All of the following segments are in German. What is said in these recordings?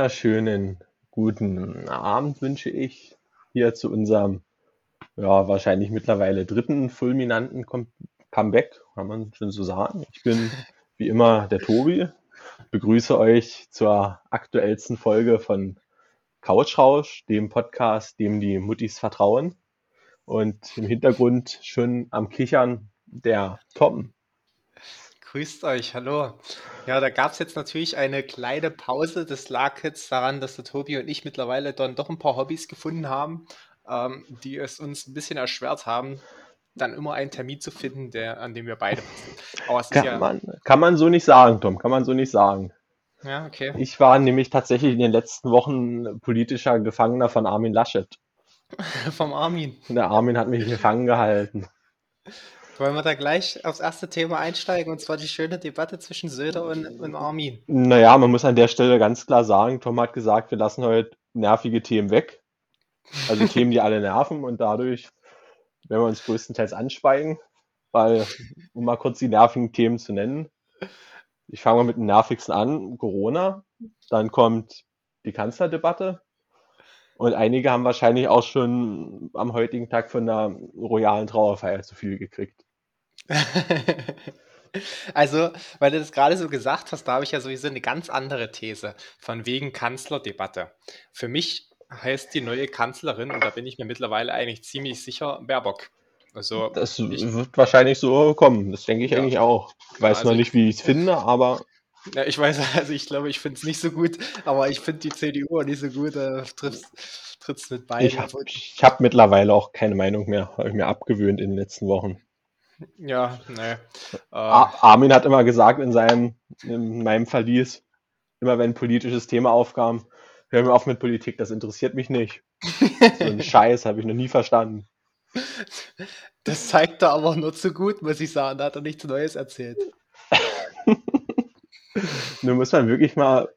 wunderschönen guten Abend wünsche ich hier zu unserem, ja, wahrscheinlich mittlerweile dritten fulminanten Com Comeback, kann man schon so sagen. Ich bin wie immer der Tobi, begrüße euch zur aktuellsten Folge von Couchrausch, dem Podcast, dem die Muttis vertrauen. Und im Hintergrund schon am Kichern der Tom. Grüßt euch, hallo. Ja, da gab es jetzt natürlich eine kleine Pause. Das lag jetzt daran, dass der Tobi und ich mittlerweile dann doch ein paar Hobbys gefunden haben, ähm, die es uns ein bisschen erschwert haben, dann immer einen Termin zu finden, der, an dem wir beide passen. Kann, ja, man, kann man so nicht sagen, Tom, kann man so nicht sagen. Ja, okay. Ich war nämlich tatsächlich in den letzten Wochen politischer Gefangener von Armin Laschet. Vom Armin. Der Armin hat mich gefangen gehalten. Wollen wir da gleich aufs erste Thema einsteigen, und zwar die schöne Debatte zwischen Söder und, und Armin? Naja, man muss an der Stelle ganz klar sagen, Tom hat gesagt, wir lassen heute nervige Themen weg. Also Themen, die alle nerven und dadurch werden wir uns größtenteils anschweigen, weil, um mal kurz die nervigen Themen zu nennen, ich fange mal mit dem nervigsten an, Corona, dann kommt die Kanzlerdebatte und einige haben wahrscheinlich auch schon am heutigen Tag von der royalen Trauerfeier zu viel gekriegt. Also, weil du das gerade so gesagt hast, da habe ich ja sowieso eine ganz andere These von wegen Kanzlerdebatte. Für mich heißt die neue Kanzlerin, und da bin ich mir mittlerweile eigentlich ziemlich sicher, Baerbock. Also, das ich, wird wahrscheinlich so kommen. Das denke ich ja. eigentlich auch. Ich weiß also noch nicht, wie ich es finde, aber. Ja, ich weiß, also ich glaube, ich finde es nicht so gut, aber ich finde die CDU auch nicht so gut. Da trittst du mit beiden. Ich habe hab mittlerweile auch keine Meinung mehr. Habe ich mir abgewöhnt in den letzten Wochen. Ja, ne. Äh, Armin hat immer gesagt in seinem, in meinem Verlies, immer wenn ein politisches Thema aufkam, hör mir auf mit Politik, das interessiert mich nicht. so ein Scheiß habe ich noch nie verstanden. Das zeigt er aber nur zu gut, muss ich sagen. Da hat er nichts Neues erzählt. Nun muss man wirklich mal,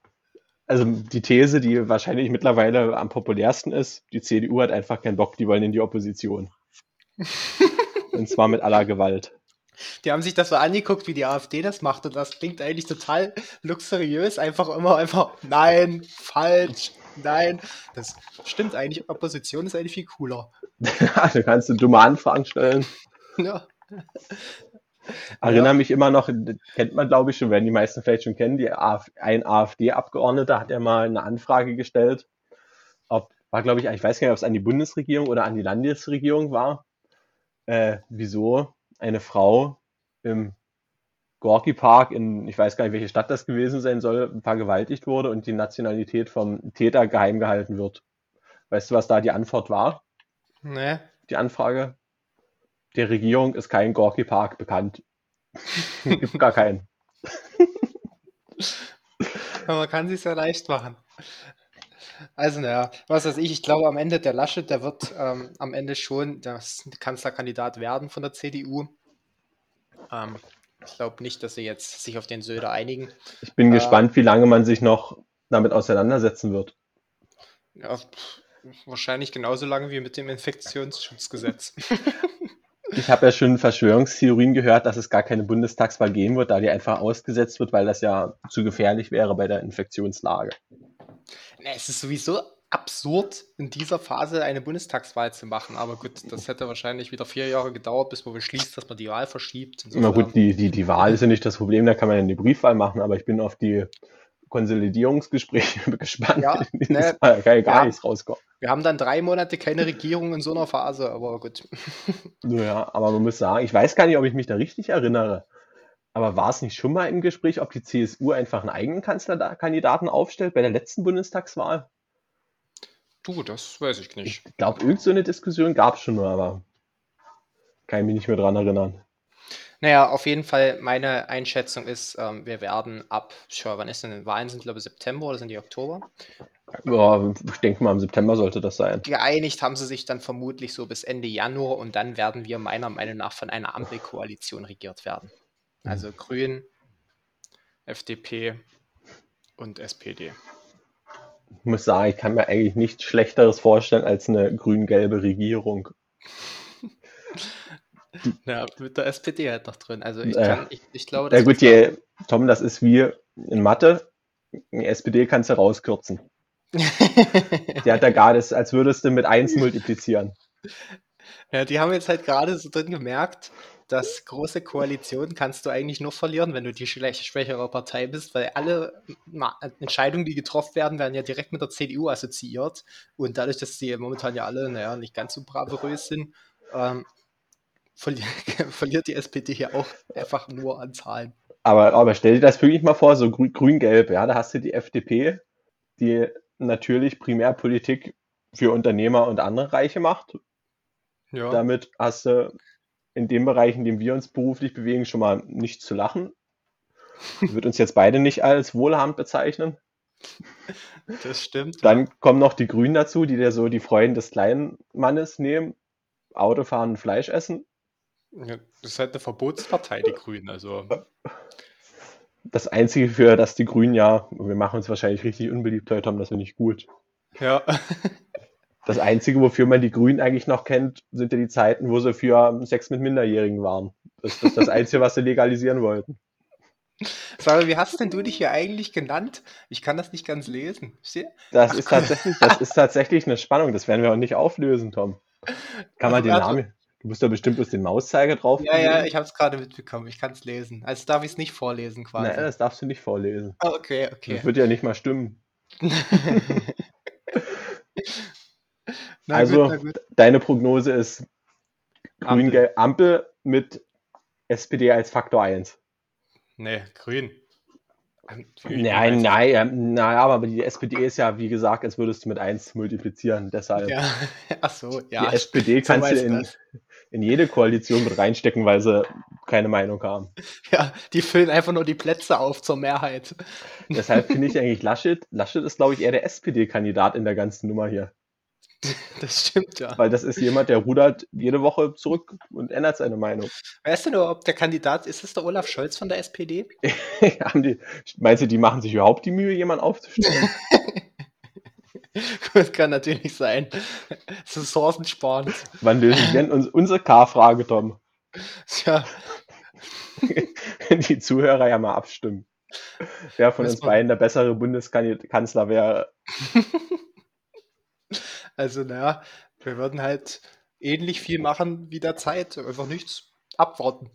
also die These, die wahrscheinlich mittlerweile am populärsten ist, die CDU hat einfach keinen Bock, die wollen in die Opposition. Und zwar mit aller Gewalt. Die haben sich das so angeguckt, wie die AfD das macht. Und das klingt eigentlich total luxuriös. Einfach immer einfach, nein, falsch, nein. Das stimmt eigentlich. Opposition ist eigentlich viel cooler. da kannst du dumme Anfragen stellen. Ja. Erinnere ja. mich immer noch, kennt man glaube ich schon, werden die meisten vielleicht schon kennen, die AfD, ein AfD-Abgeordneter hat ja mal eine Anfrage gestellt, ob, war glaube ich, ich weiß gar nicht, ob es an die Bundesregierung oder an die Landesregierung war, äh, wieso eine Frau im Gorki Park in, ich weiß gar nicht, welche Stadt das gewesen sein soll, vergewaltigt wurde und die Nationalität vom Täter geheim gehalten wird. Weißt du, was da die Antwort war? Nee. Die Anfrage? Der Regierung ist kein Gorki Park bekannt. Gibt gar keinen. Aber man kann sich ja leicht machen. Also, naja, was weiß ich, ich glaube am Ende der Laschet, der wird ähm, am Ende schon das Kanzlerkandidat werden von der CDU. Ähm, ich glaube nicht, dass sie jetzt sich auf den Söder einigen. Ich bin äh, gespannt, wie lange man sich noch damit auseinandersetzen wird. Ja, wahrscheinlich genauso lange wie mit dem Infektionsschutzgesetz. Ich habe ja schon Verschwörungstheorien gehört, dass es gar keine Bundestagswahl geben wird, da die einfach ausgesetzt wird, weil das ja zu gefährlich wäre bei der Infektionslage. Es ist sowieso absurd, in dieser Phase eine Bundestagswahl zu machen. Aber gut, das hätte wahrscheinlich wieder vier Jahre gedauert, bis man beschließt, dass man die Wahl verschiebt. Insofern. Na gut, die, die, die Wahl ist ja nicht das Problem, da kann man ja eine Briefwahl machen, aber ich bin auf die Konsolidierungsgespräche gespannt. Ja, ne, da kann ja gar ja, nichts rauskommen. Wir haben dann drei Monate keine Regierung in so einer Phase, aber gut. Naja, aber man muss sagen, ich weiß gar nicht, ob ich mich da richtig erinnere. Aber war es nicht schon mal im Gespräch, ob die CSU einfach einen eigenen Kanzlerkandidaten aufstellt bei der letzten Bundestagswahl? Du, das weiß ich nicht. Ich glaube, irgendeine so eine Diskussion gab es schon mal, aber kann ich mich nicht mehr dran erinnern. Naja, auf jeden Fall, meine Einschätzung ist, ähm, wir werden ab, schau, wann ist denn, die Wahlen sind glaube ich September oder sind die Oktober? Ja, ich denke mal, im September sollte das sein. Geeinigt haben sie sich dann vermutlich so bis Ende Januar und dann werden wir meiner Meinung nach von einer Ampelkoalition regiert werden. Also mhm. Grün, FDP und SPD. Ich muss sagen, ich kann mir eigentlich nichts Schlechteres vorstellen als eine grün-gelbe Regierung. Ja, mit der SPD halt noch drin. Also ich, kann, äh, ich, ich glaube, Ja gut, die, Tom, das ist wie in Mathe. Die SPD kannst du rauskürzen. die hat da gar das, als würdest du mit 1 multiplizieren. Ja, die haben jetzt halt gerade so drin gemerkt, dass große Koalitionen kannst du eigentlich nur verlieren, wenn du die schwächere Partei bist, weil alle Entscheidungen, die getroffen werden, werden ja direkt mit der CDU assoziiert. Und dadurch, dass die momentan ja alle, naja, nicht ganz so bravourös sind, ähm, verli verliert die SPD hier auch einfach nur an Zahlen. Aber, aber stell dir das wirklich mal vor, so grün-gelb, ja, da hast du die FDP, die natürlich Primärpolitik für Unternehmer und andere Reiche macht. Ja. Damit hast du in dem Bereich, in dem wir uns beruflich bewegen, schon mal nicht zu lachen. Wird uns jetzt beide nicht als wohlhabend bezeichnen. Das stimmt. Dann ja. kommen noch die Grünen dazu, die dir so die Freunde des kleinen Mannes nehmen. Auto fahren und Fleisch essen. Ja, das ist halt eine Verbotspartei, die Grünen. Also. Das Einzige, für das die Grünen ja, wir machen uns wahrscheinlich richtig unbeliebt heute, haben das ja nicht gut. Ja. Das Einzige, wofür man die Grünen eigentlich noch kennt, sind ja die Zeiten, wo sie für Sex mit Minderjährigen waren. Das, ist das Einzige, was sie legalisieren wollten. Sag wie hast denn du dich hier eigentlich genannt? Ich kann das nicht ganz lesen. Das Ach, ist, tatsächlich, das ist tatsächlich eine Spannung. Das werden wir auch nicht auflösen, Tom. Kann man den Namen. Du musst da bestimmt bloß den Mauszeiger drauf. Ja, ja, ich habe es gerade mitbekommen. Ich kann es lesen. Also darf ich es nicht vorlesen quasi. Nein, das darfst du nicht vorlesen. Oh, okay, okay. Das wird ja nicht mal stimmen. Na also, gut, gut. deine Prognose ist grün Ampel. Mit SPD als Faktor 1. Nee, grün. Nein, nein, naja, aber die SPD ist ja, wie gesagt, als würdest du mit 1 multiplizieren. Deshalb. Ja, ach so, ja. Die SPD kannst du in, in jede Koalition mit reinstecken, weil sie keine Meinung haben. Ja, die füllen einfach nur die Plätze auf zur Mehrheit. Deshalb finde ich eigentlich Laschet, Laschet ist, glaube ich, eher der SPD-Kandidat in der ganzen Nummer hier. Das stimmt, ja. Weil das ist jemand, der rudert jede Woche zurück und ändert seine Meinung. Weißt du nur, ob der Kandidat, ist es der Olaf Scholz von der SPD? Haben die, meinst du, die machen sich überhaupt die Mühe, jemanden aufzustellen? das kann natürlich sein. Ressourcensparend. Wann lösen wir denn uns, unsere K-Frage, Tom? Tja. die Zuhörer ja mal abstimmen. Wer von uns beiden der bessere Bundeskanzler wäre. Also, naja, wir würden halt ähnlich viel machen wie der Zeit. Einfach nichts abwarten.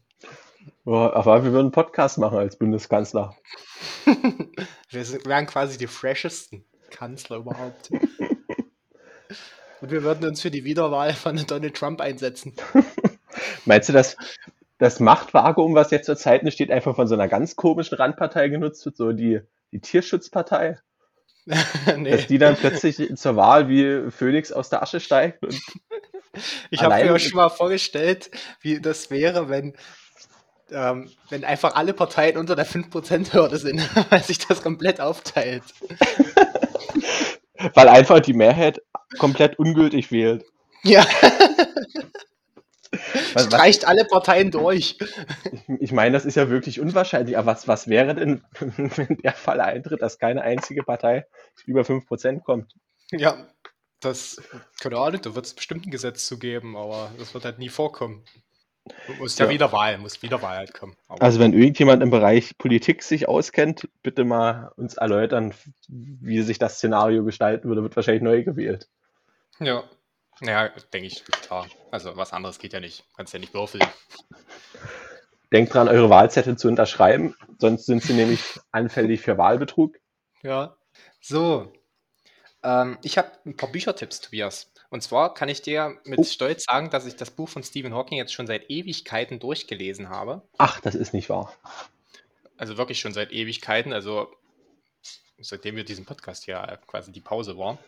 Ja, aber wir würden einen Podcast machen als Bundeskanzler. wir wären quasi die freshesten Kanzler überhaupt. Und wir würden uns für die Wiederwahl von Donald Trump einsetzen. Meinst du, dass das Machtvakuum, was jetzt zur Zeit steht, einfach von so einer ganz komischen Randpartei genutzt wird, so die, die Tierschutzpartei? nee. Dass die dann plötzlich zur Wahl wie Phoenix aus der Asche steigt. ich habe mir auch schon mal vorgestellt, wie das wäre, wenn, ähm, wenn einfach alle Parteien unter der 5%-Hürde sind, weil sich das komplett aufteilt. weil einfach die Mehrheit komplett ungültig wählt. Ja. Was, Streicht was, alle Parteien durch. Ich, meine, das ist ja wirklich unwahrscheinlich. Aber was, was wäre denn, wenn der Fall eintritt, dass keine einzige Partei über 5% kommt? Ja, das, keine Ahnung, da wird es bestimmt ein Gesetz zu geben, aber das wird halt nie vorkommen. Muss ja, ja wieder Wahl, muss wieder Wahl halt kommen. Aber also wenn irgendjemand im Bereich Politik sich auskennt, bitte mal uns erläutern, wie sich das Szenario gestalten würde, wird wahrscheinlich neu gewählt. Ja, ja, denke ich, klar. Also was anderes geht ja nicht. Kannst ja nicht würfeln. Denkt dran, eure Wahlzettel zu unterschreiben, sonst sind sie nämlich anfällig für Wahlbetrug. Ja. So. Ähm, ich habe ein paar Büchertipps, Tobias. Und zwar kann ich dir mit oh. Stolz sagen, dass ich das Buch von Stephen Hawking jetzt schon seit Ewigkeiten durchgelesen habe. Ach, das ist nicht wahr. Also wirklich schon seit Ewigkeiten, also seitdem wir diesen Podcast hier quasi die Pause waren.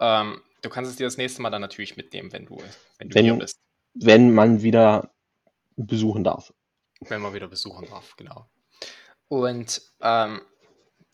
Ähm, du kannst es dir das nächste Mal dann natürlich mitnehmen, wenn du, wenn du wenn, hier bist. Wenn man wieder besuchen darf. Wenn man wieder besuchen darf, genau. Und ähm,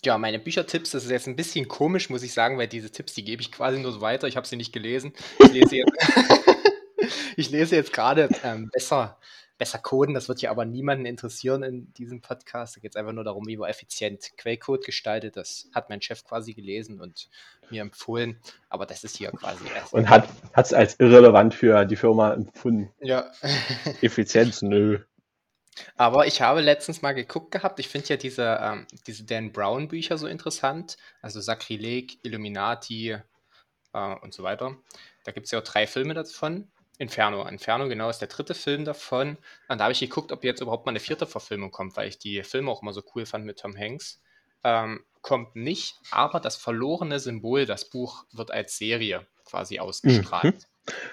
ja, meine Büchertipps, das ist jetzt ein bisschen komisch, muss ich sagen, weil diese Tipps, die gebe ich quasi nur so weiter. Ich habe sie nicht gelesen. Ich lese jetzt, ich lese jetzt gerade ähm, besser besser coden. Das wird ja aber niemanden interessieren in diesem Podcast. Da geht es einfach nur darum, wie man effizient Quellcode gestaltet. Das hat mein Chef quasi gelesen und mir empfohlen. Aber das ist hier quasi erst. Und hat es als irrelevant für die Firma empfunden. Ja. Effizienz, nö. Aber ich habe letztens mal geguckt gehabt, ich finde ja diese, ähm, diese Dan Brown Bücher so interessant, also Sakrileg, Illuminati äh, und so weiter. Da gibt es ja auch drei Filme davon. Inferno. Inferno, genau, ist der dritte Film davon. Und da habe ich geguckt, ob jetzt überhaupt mal eine vierte Verfilmung kommt, weil ich die Filme auch immer so cool fand mit Tom Hanks. Ähm, kommt nicht, aber das verlorene Symbol, das Buch, wird als Serie quasi ausgestrahlt.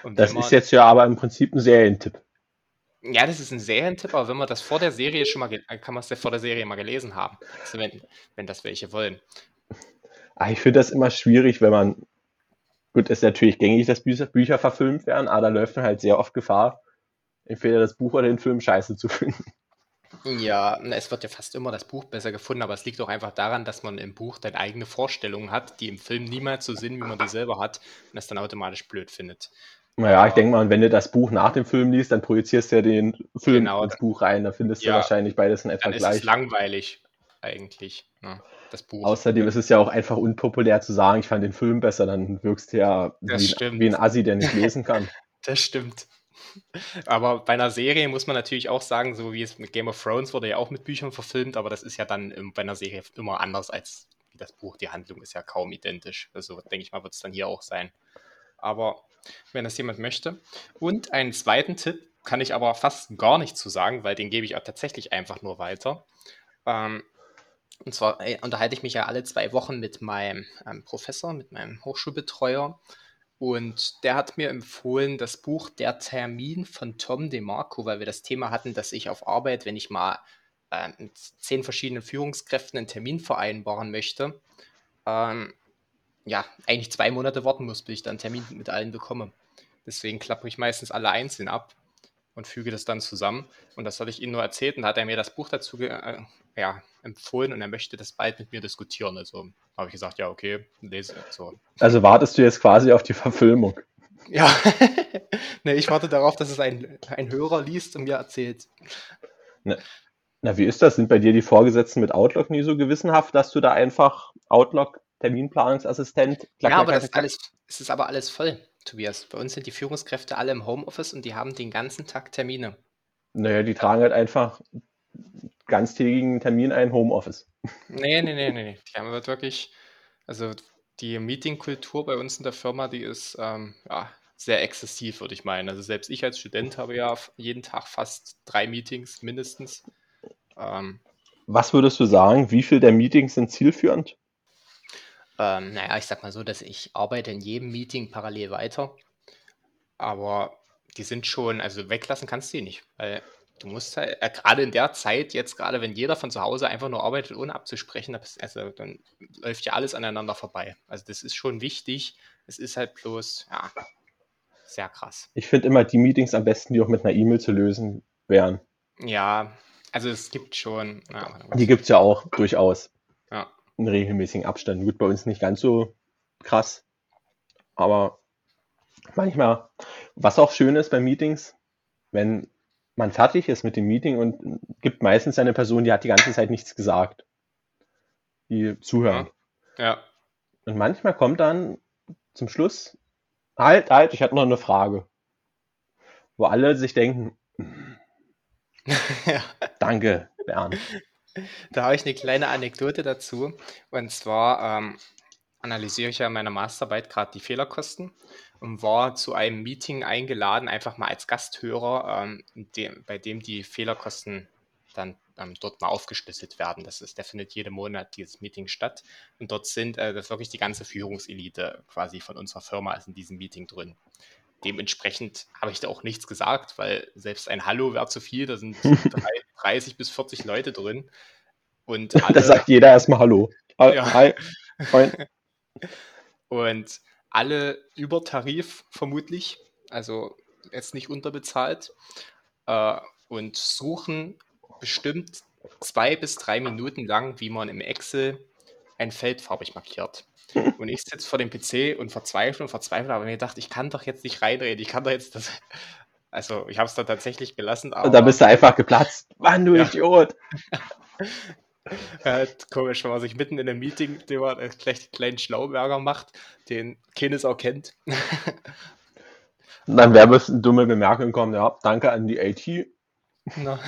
Mhm. das man, ist jetzt ja aber im Prinzip ein Serientipp. Ja, das ist ein Serientipp, aber wenn man das vor der Serie schon mal, kann man es ja vor der Serie mal gelesen haben. Also wenn, wenn das welche wollen. Ah, ich finde das immer schwierig, wenn man, gut, ist natürlich gängig, dass Bücher, Bücher verfilmt werden, aber da läuft man halt sehr oft Gefahr, entweder das Buch oder den Film scheiße zu finden. Ja, es wird ja fast immer das Buch besser gefunden, aber es liegt auch einfach daran, dass man im Buch dann eigene Vorstellungen hat, die im Film niemals so sind, wie man die selber hat und das dann automatisch blöd findet. Naja, ich denke mal, wenn du das Buch nach dem Film liest, dann projizierst du ja den Film genau, ins Buch rein. Da findest ja, du wahrscheinlich beides in etwa dann gleich. Ist es langweilig, eigentlich, ne, das Buch. Außerdem ist es ja auch einfach unpopulär zu sagen, ich fand den Film besser, dann wirkst du ja wie, wie, ein Assi, der nicht lesen kann. das stimmt. Aber bei einer Serie muss man natürlich auch sagen, so wie es mit Game of Thrones wurde ja auch mit Büchern verfilmt, aber das ist ja dann bei einer Serie immer anders als das Buch. Die Handlung ist ja kaum identisch. Also denke ich mal, wird es dann hier auch sein. Aber wenn das jemand möchte. Und einen zweiten Tipp kann ich aber fast gar nicht zu sagen, weil den gebe ich auch tatsächlich einfach nur weiter. Ähm, und zwar äh, unterhalte ich mich ja alle zwei Wochen mit meinem ähm, Professor, mit meinem Hochschulbetreuer. Und der hat mir empfohlen, das Buch Der Termin von Tom DeMarco, weil wir das Thema hatten, dass ich auf Arbeit, wenn ich mal äh, mit zehn verschiedenen Führungskräften einen Termin vereinbaren möchte, ähm, ja, eigentlich zwei Monate warten muss, bis ich dann einen Termin mit allen bekomme. Deswegen klappe ich meistens alle einzeln ab und füge das dann zusammen. Und das hatte ich ihm nur erzählt und da hat er mir das Buch dazu äh, ja, empfohlen und er möchte das bald mit mir diskutieren. Also habe ich gesagt, ja, okay, lese. So. Also wartest du jetzt quasi auf die Verfilmung? Ja, nee, ich warte darauf, dass es ein, ein Hörer liest und mir erzählt. Na, na, wie ist das? Sind bei dir die Vorgesetzten mit Outlook nie so gewissenhaft, dass du da einfach Outlook Terminplanungsassistent. Klack, ja, aber klack, das klack. Alles, es ist aber alles voll, Tobias. Bei uns sind die Führungskräfte alle im Homeoffice und die haben den ganzen Tag Termine. Naja, die tragen halt einfach ganztägigen Termin ein Homeoffice. Nee, nee, nee, nee. Die haben halt wirklich, also die Meetingkultur bei uns in der Firma, die ist ähm, ja, sehr exzessiv, würde ich meinen. Also selbst ich als Student habe ja jeden Tag fast drei Meetings mindestens. Ähm, Was würdest du sagen, wie viele der Meetings sind zielführend? Ähm, naja, ich sag mal so, dass ich arbeite in jedem Meeting parallel weiter. Aber die sind schon, also weglassen kannst du die nicht, weil du musst halt, äh, gerade in der Zeit, jetzt gerade wenn jeder von zu Hause einfach nur arbeitet, ohne abzusprechen, also dann läuft ja alles aneinander vorbei. Also das ist schon wichtig. Es ist halt bloß, ja, sehr krass. Ich finde immer die Meetings am besten, die auch mit einer E-Mail zu lösen wären. Ja, also es gibt schon. Ja, die gibt es ja auch durchaus. In regelmäßigen Abständen. Gut, bei uns nicht ganz so krass, aber manchmal, was auch schön ist bei Meetings, wenn man fertig ist mit dem Meeting und gibt meistens eine Person, die hat die ganze Zeit nichts gesagt, die zuhören. Ja. ja. Und manchmal kommt dann zum Schluss, halt, halt, ich hatte noch eine Frage. Wo alle sich denken, ja. danke, Bernd. Da habe ich eine kleine Anekdote dazu. Und zwar ähm, analysiere ich ja in meiner Masterarbeit gerade die Fehlerkosten und war zu einem Meeting eingeladen, einfach mal als Gasthörer, ähm, dem, bei dem die Fehlerkosten dann ähm, dort mal aufgeschlüsselt werden. Das ist, der findet jeden Monat dieses Meeting statt. Und dort sind äh, das wirklich die ganze Führungselite quasi von unserer Firma ist in diesem Meeting drin. Dementsprechend habe ich da auch nichts gesagt, weil selbst ein Hallo wäre zu viel. Da sind drei, 30 bis 40 Leute drin. Und alle, da sagt jeder erstmal Hallo. Ja. Hi. Hi. Und alle über Tarif vermutlich, also jetzt nicht unterbezahlt, äh, und suchen bestimmt zwei bis drei Minuten lang, wie man im Excel ein Feld farbig markiert. Und ich sitze vor dem PC und verzweifle und verzweifle, aber mir gedacht, ich kann doch jetzt nicht reinreden, ich kann doch jetzt das, also ich habe es da tatsächlich gelassen. Aber, da bist du einfach geplatzt. Mann, du ja. Idiot. ja, komisch, wenn man sich mitten in einem Meeting, den man einen kleinen Schlauberger macht, den keines auch kennt. Und dann wäre es eine dumme Bemerkung kommen, ja, danke an die IT. No.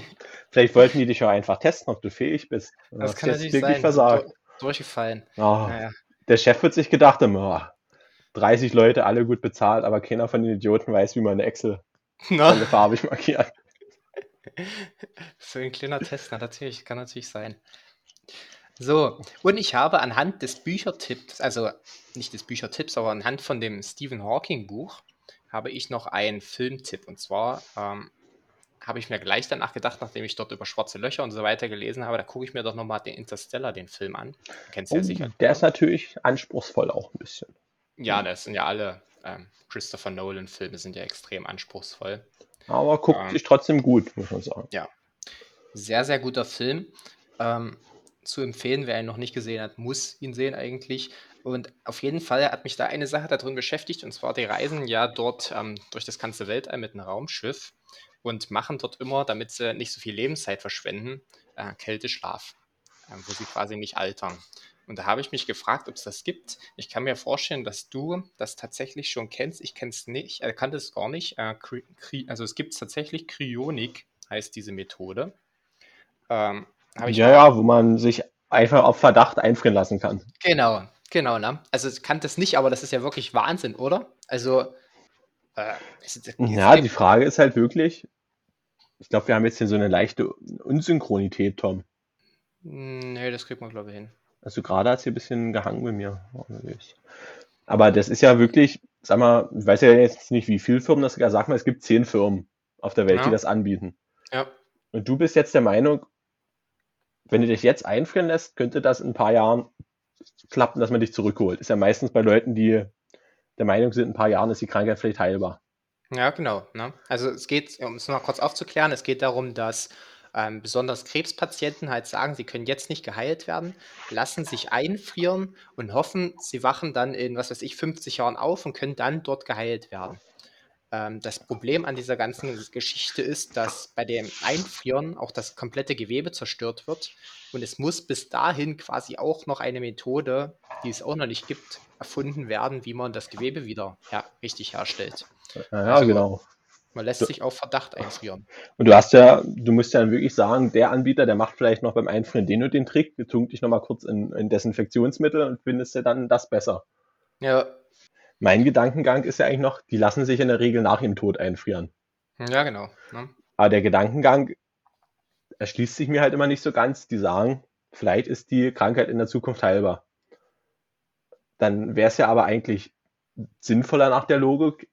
Vielleicht wollten die dich ja einfach testen, ob du fähig bist. Das kann natürlich sein. Versagt. Durchgefallen. Oh, naja. Der Chef wird sich gedacht haben, oh, 30 Leute, alle gut bezahlt, aber keiner von den Idioten weiß, wie man eine Excel no. farbig markiert. So ein kleiner Test, na, natürlich, kann natürlich sein. So, und ich habe anhand des Büchertipps, also nicht des Büchertipps, aber anhand von dem Stephen Hawking Buch, habe ich noch einen Filmtipp. Und zwar ähm, habe ich mir gleich danach gedacht, nachdem ich dort über schwarze Löcher und so weiter gelesen habe, da gucke ich mir doch nochmal den Interstellar, den Film an. Kennst du oh, ja sicher. Der ist natürlich anspruchsvoll auch ein bisschen. Ja, das sind ja alle ähm, Christopher Nolan-Filme sind ja extrem anspruchsvoll. Aber guckt ähm, sich trotzdem gut, muss man sagen. Ja. Sehr, sehr guter Film. Ähm, zu empfehlen, wer ihn noch nicht gesehen hat, muss ihn sehen eigentlich. Und auf jeden Fall hat mich da eine Sache darin beschäftigt, und zwar die reisen ja dort ähm, durch das ganze Weltall mit einem Raumschiff und machen dort immer, damit sie nicht so viel Lebenszeit verschwenden, äh, Kälteschlaf, äh, wo sie quasi nicht altern. Und da habe ich mich gefragt, ob es das gibt. Ich kann mir vorstellen, dass du das tatsächlich schon kennst. Ich kenne es nicht, er kannte es gar nicht. Äh, also es gibt tatsächlich Kryonik, heißt diese Methode. Ähm, ja, ja, wo man sich einfach auf Verdacht einfrieren lassen kann. Genau, genau, ne? Also ich kannte es nicht, aber das ist ja wirklich Wahnsinn, oder? Also äh, es, es ja, die Frage ist halt wirklich, ich glaube, wir haben jetzt hier so eine leichte Unsynchronität, Tom. Nee, das kriegt man, glaube ich, hin. Also gerade hat es hier ein bisschen gehangen bei mir. Aber das ist ja wirklich, sag mal, ich weiß ja jetzt nicht, wie viele Firmen das sogar, sag mal, es gibt zehn Firmen auf der Welt, ja. die das anbieten. Ja. Und du bist jetzt der Meinung, wenn du dich jetzt einfrieren lässt, könnte das in ein paar Jahren klappen, dass man dich zurückholt. Ist ja meistens bei Leuten, die der Meinung sind, in ein paar Jahren ist die Krankheit vielleicht heilbar. Ja, genau. Ne? Also es geht, um es noch kurz aufzuklären, es geht darum, dass ähm, besonders Krebspatienten halt sagen, sie können jetzt nicht geheilt werden, lassen sich einfrieren und hoffen, sie wachen dann in, was weiß ich, 50 Jahren auf und können dann dort geheilt werden. Ähm, das Problem an dieser ganzen Geschichte ist, dass bei dem Einfrieren auch das komplette Gewebe zerstört wird und es muss bis dahin quasi auch noch eine Methode, die es auch noch nicht gibt, erfunden werden, wie man das Gewebe wieder her richtig herstellt. Ja, also, genau. Man lässt sich auf Verdacht einfrieren. Und du hast ja, du musst ja wirklich sagen, der Anbieter, der macht vielleicht noch beim Einfrieren den und den Trick, tunkt dich nochmal kurz in, in Desinfektionsmittel und findest ja dann das besser. Ja. Mein Gedankengang ist ja eigentlich noch, die lassen sich in der Regel nach ihrem Tod einfrieren. Ja, genau. Ne? Aber der Gedankengang erschließt sich mir halt immer nicht so ganz. Die sagen, vielleicht ist die Krankheit in der Zukunft heilbar. Dann wäre es ja aber eigentlich sinnvoller nach der Logik,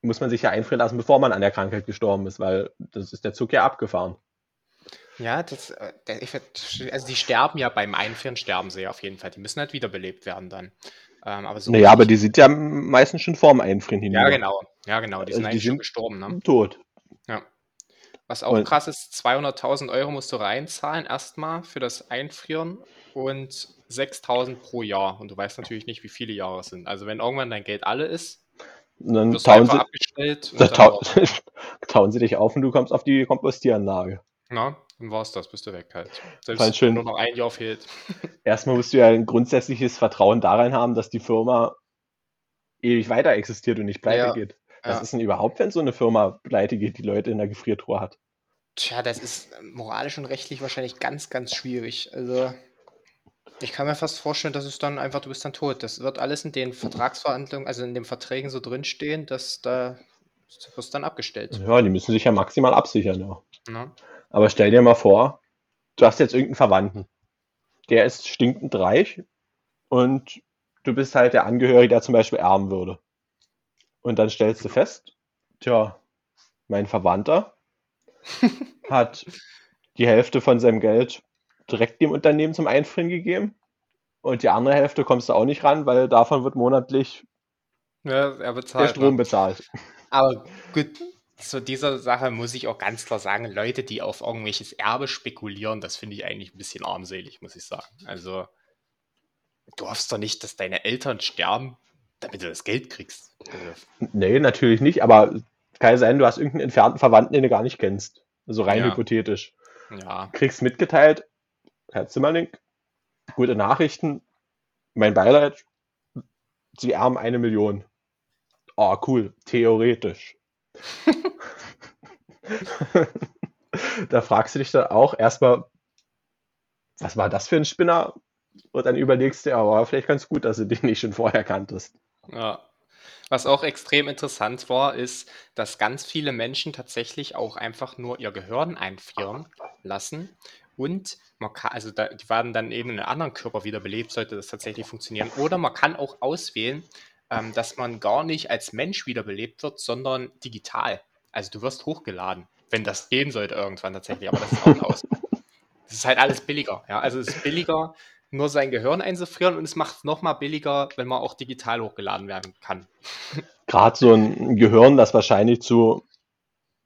muss man sich ja einfrieren lassen, bevor man an der Krankheit gestorben ist, weil das ist der Zug ja abgefahren. Ja, das, äh, also die sterben ja beim Einfrieren, sterben sie ja auf jeden Fall. Die müssen halt wiederbelebt werden dann. Ähm, aber so naja, aber die sind ja meistens schon vorm Einfrieren hin. Ja, genau. Ja, genau. Die also sind also eigentlich die schon gestorben. Ne? Tot. Ja. Was auch und, krass ist, 200.000 Euro musst du reinzahlen erstmal für das Einfrieren und 6.000 pro Jahr. Und du weißt natürlich nicht, wie viele Jahre es sind. Also wenn irgendwann dein Geld alle ist, und dann tauen sie, abgestellt. Und tau tauen sie dich auf und du kommst auf die Kompostieranlage. Na, dann war es das, bist du weg halt. Selbst wenn nur noch ein Jahr fehlt. Erstmal musst du ja ein grundsätzliches Vertrauen darin haben, dass die Firma ewig weiter existiert und nicht pleite ja, geht. Was ja. ist denn überhaupt, wenn so eine Firma pleite geht, die Leute in der Gefriertruhe hat? Tja, das ist moralisch und rechtlich wahrscheinlich ganz, ganz schwierig. Also, ich kann mir fast vorstellen, dass es dann einfach, du bist dann tot. Das wird alles in den Vertragsverhandlungen, also in den Verträgen so drinstehen, dass da wirst dann abgestellt. Ja, die müssen sich ja maximal absichern, ja. Na? Aber stell dir mal vor, du hast jetzt irgendeinen Verwandten. Der ist stinkend reich und du bist halt der Angehörige, der zum Beispiel erben würde. Und dann stellst du fest, tja, mein Verwandter hat die Hälfte von seinem Geld direkt dem Unternehmen zum Einfrieren gegeben. Und die andere Hälfte kommst du auch nicht ran, weil davon wird monatlich ja, bezahlt, der Strom ne? bezahlt. Aber gut, zu dieser Sache muss ich auch ganz klar sagen, Leute, die auf irgendwelches Erbe spekulieren, das finde ich eigentlich ein bisschen armselig, muss ich sagen. Also, du hoffst doch nicht, dass deine Eltern sterben, damit du das Geld kriegst. Also, nee, natürlich nicht, aber kann ja sein, du hast irgendeinen entfernten Verwandten, den du gar nicht kennst. Also rein ja. hypothetisch. Ja. Kriegst mitgeteilt, Herr Zimmerling, gute Nachrichten, mein Beileid, Sie erben eine Million. Oh, cool, theoretisch. da fragst du dich dann auch erstmal, was war das für ein Spinner? Und dann überlegst du, ja, aber vielleicht ganz gut, dass du den nicht schon vorher kanntest. Ja. Was auch extrem interessant war, ist, dass ganz viele Menschen tatsächlich auch einfach nur ihr Gehirn einfrieren lassen und man kann, also da, die werden dann eben in einem anderen Körper wiederbelebt, sollte das tatsächlich funktionieren. Oder man kann auch auswählen, ähm, dass man gar nicht als Mensch wiederbelebt wird, sondern digital. Also du wirst hochgeladen, wenn das gehen sollte irgendwann tatsächlich. Aber das ist auch ein Aus. Das ist halt alles billiger. Ja? Also es ist billiger, nur sein Gehirn einzufrieren und es macht es nochmal billiger, wenn man auch digital hochgeladen werden kann. Gerade so ein Gehirn, das wahrscheinlich zu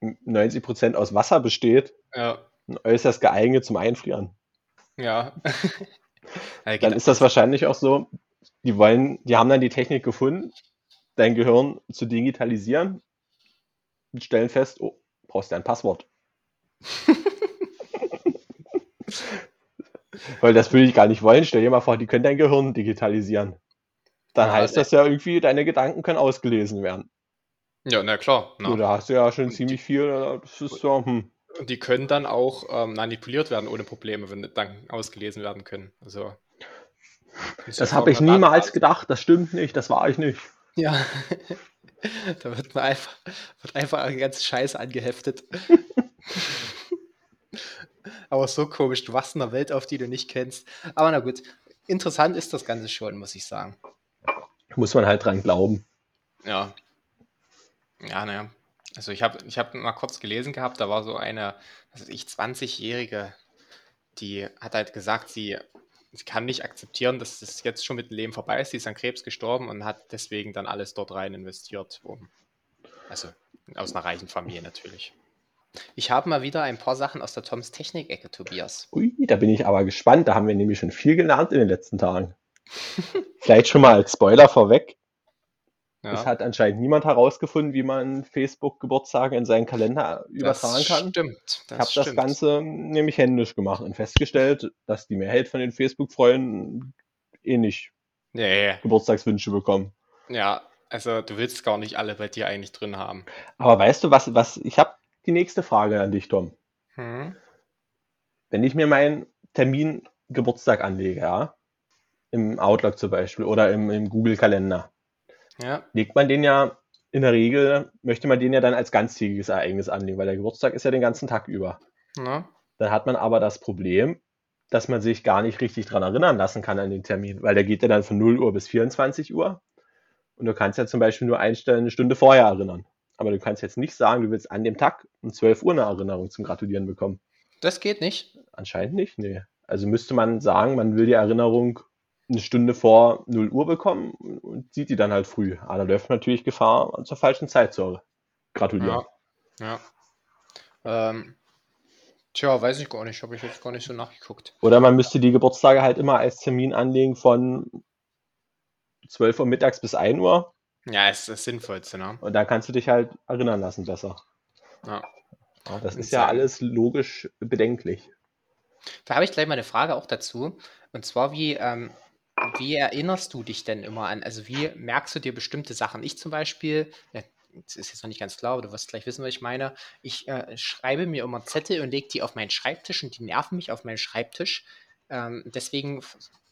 90 Prozent aus Wasser besteht, ja. äußerst geeignet zum Einfrieren. Ja. dann ist das wahrscheinlich auch so, die wollen, die haben dann die Technik gefunden, dein Gehirn zu digitalisieren und stellen fest, oh, brauchst du ein Passwort. Weil das würde ich gar nicht wollen. Stell dir mal vor, die können dein Gehirn digitalisieren. Dann ja, heißt das ja irgendwie, deine Gedanken können ausgelesen werden. Ja, na klar. Na. So, da hast du ja schon ziemlich viel. Äh, das ist so, hm. Und die können dann auch ähm, manipuliert werden ohne Probleme, wenn dann ausgelesen werden können. Also, das habe ich niemals gedacht, das stimmt nicht, das war ich nicht. Ja, da wird man einfach, wird einfach ein ganzes Scheiß angeheftet. Aber so komisch, du wachst in einer Welt auf, die du nicht kennst. Aber na gut, interessant ist das Ganze schon, muss ich sagen. Muss man halt dran glauben. Ja. Ja, naja. Also ich habe ich hab mal kurz gelesen gehabt, da war so eine, was weiß ich, 20-Jährige, die hat halt gesagt, sie, sie kann nicht akzeptieren, dass das jetzt schon mit dem Leben vorbei ist. Sie ist an Krebs gestorben und hat deswegen dann alles dort rein investiert. Um, also aus einer reichen Familie natürlich. Ich habe mal wieder ein paar Sachen aus der Toms Technik-Ecke, Tobias. Ui, da bin ich aber gespannt. Da haben wir nämlich schon viel gelernt in den letzten Tagen. Vielleicht schon mal als Spoiler vorweg. Ja. Es hat anscheinend niemand herausgefunden, wie man Facebook-Geburtstage in seinen Kalender übertragen das kann. Stimmt. Das ich habe das Ganze nämlich händisch gemacht und festgestellt, dass die Mehrheit von den Facebook-Freunden eh nicht nee. Geburtstagswünsche bekommen. Ja, also du willst gar nicht alle bei dir eigentlich drin haben. Aber weißt du, was, was ich habe die nächste Frage an dich, Tom. Hm? Wenn ich mir meinen Termin Geburtstag anlege, ja, im Outlook zum Beispiel oder im, im Google-Kalender, ja. legt man den ja in der Regel, möchte man den ja dann als ganztägiges Ereignis anlegen, weil der Geburtstag ist ja den ganzen Tag über. Ja. Dann hat man aber das Problem, dass man sich gar nicht richtig daran erinnern lassen kann an den Termin, weil der geht ja dann von 0 Uhr bis 24 Uhr. Und du kannst ja zum Beispiel nur einstellen, eine Stunde vorher erinnern. Aber du kannst jetzt nicht sagen, du willst an dem Tag um 12 Uhr eine Erinnerung zum Gratulieren bekommen. Das geht nicht? Anscheinend nicht, nee. Also müsste man sagen, man will die Erinnerung eine Stunde vor 0 Uhr bekommen und sieht die dann halt früh. Aber da läuft natürlich Gefahr, zur falschen Zeit zu gratulieren. Ja. ja. Ähm, tja, weiß ich gar nicht. Habe ich jetzt gar nicht so nachgeguckt. Oder man müsste die Geburtstage halt immer als Termin anlegen von 12 Uhr mittags bis 1 Uhr ja, ist das Sinnvollste, ne? Und da kannst du dich halt erinnern lassen besser. Ja. ja das ist ja alles logisch bedenklich. Da habe ich gleich mal eine Frage auch dazu. Und zwar, wie, ähm, wie erinnerst du dich denn immer an? Also, wie merkst du dir bestimmte Sachen? Ich zum Beispiel, das ist jetzt noch nicht ganz klar, aber du wirst gleich wissen, was ich meine. Ich äh, schreibe mir immer Zettel und lege die auf meinen Schreibtisch und die nerven mich auf meinen Schreibtisch. Ähm, deswegen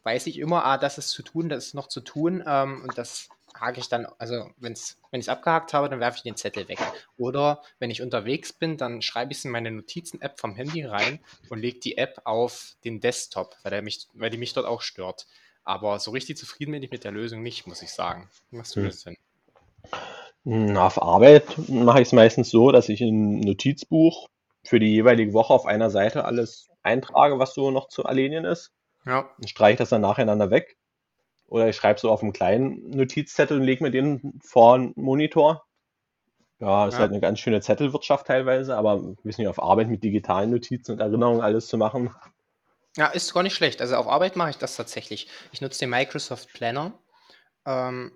weiß ich immer, ah, das ist zu tun, das ist noch zu tun ähm, und das hake ich dann, also wenn's, wenn ich es abgehakt habe, dann werfe ich den Zettel weg. Oder wenn ich unterwegs bin, dann schreibe ich es in meine Notizen-App vom Handy rein und lege die App auf den Desktop, weil, der mich, weil die mich dort auch stört. Aber so richtig zufrieden bin ich mit der Lösung nicht, muss ich sagen. Wie machst du hm. das denn? Auf Arbeit mache ich es meistens so, dass ich ein Notizbuch für die jeweilige Woche auf einer Seite alles eintrage, was so noch zu erledigen ist. Ja. Dann streiche ich das dann nacheinander weg. Oder ich schreibe so auf einen kleinen Notizzettel und lege mir den vor einen Monitor. Ja, ist ja. halt eine ganz schöne Zettelwirtschaft teilweise, aber wir wissen ja auf Arbeit mit digitalen Notizen und Erinnerungen alles zu machen. Ja, ist gar nicht schlecht. Also auf Arbeit mache ich das tatsächlich. Ich nutze den Microsoft Planner ähm,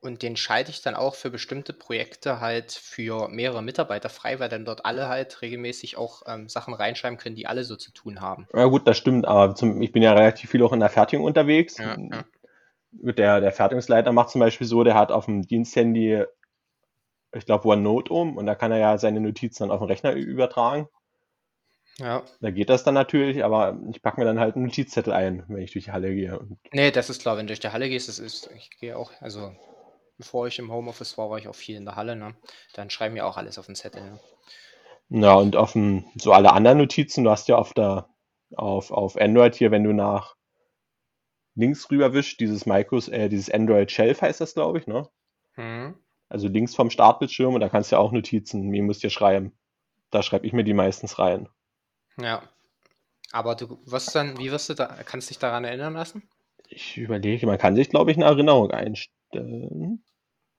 und den schalte ich dann auch für bestimmte Projekte halt für mehrere Mitarbeiter frei, weil dann dort alle halt regelmäßig auch ähm, Sachen reinschreiben können, die alle so zu tun haben. Ja gut, das stimmt, aber zum, ich bin ja relativ viel auch in der Fertigung unterwegs. Ja, ja der, der Fertigungsleiter macht zum Beispiel so, der hat auf dem Diensthandy ich glaube, OneNote um und da kann er ja seine Notizen dann auf den Rechner übertragen. Ja. Da geht das dann natürlich, aber ich packe mir dann halt einen Notizzettel ein, wenn ich durch die Halle gehe. Nee, das ist klar, wenn du durch die Halle gehst, das ist, ich gehe auch, also bevor ich im Homeoffice war, war ich auch viel in der Halle, ne? Dann schreiben wir auch alles auf den Zettel. Ne? Ja, und auf dem, so alle anderen Notizen, du hast ja auf der, auf, auf Android hier, wenn du nach links rüber wischst, dieses Micros, äh, dieses Android Shelf heißt das, glaube ich, ne? Mhm. Also links vom Startbildschirm und da kannst du ja auch Notizen, mir musst du schreiben. Da schreibe ich mir die meistens rein. Ja. Aber du wirst dann, wie wirst du da, kannst dich daran erinnern lassen? Ich überlege, man kann sich, glaube ich, eine Erinnerung einstellen.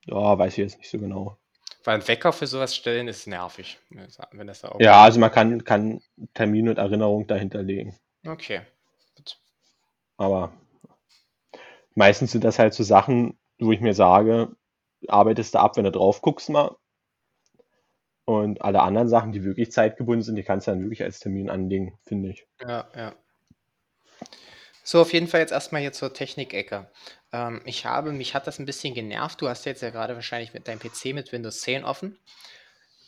Ja, weiß ich jetzt nicht so genau. Weil ein Wecker für sowas stellen ist nervig. Wenn das da ja, also man kann, kann Termin und Erinnerung dahinter legen. Okay. Gut. Aber meistens sind das halt so Sachen, wo ich mir sage, arbeitest du ab, wenn du drauf guckst mal. Und alle anderen Sachen, die wirklich zeitgebunden sind, die kannst du dann wirklich als Termin anlegen, finde ich. Ja, ja. So, auf jeden Fall jetzt erstmal hier zur Technikecke. Ähm, ich habe, mich hat das ein bisschen genervt. Du hast jetzt ja gerade wahrscheinlich mit deinem PC mit Windows 10 offen.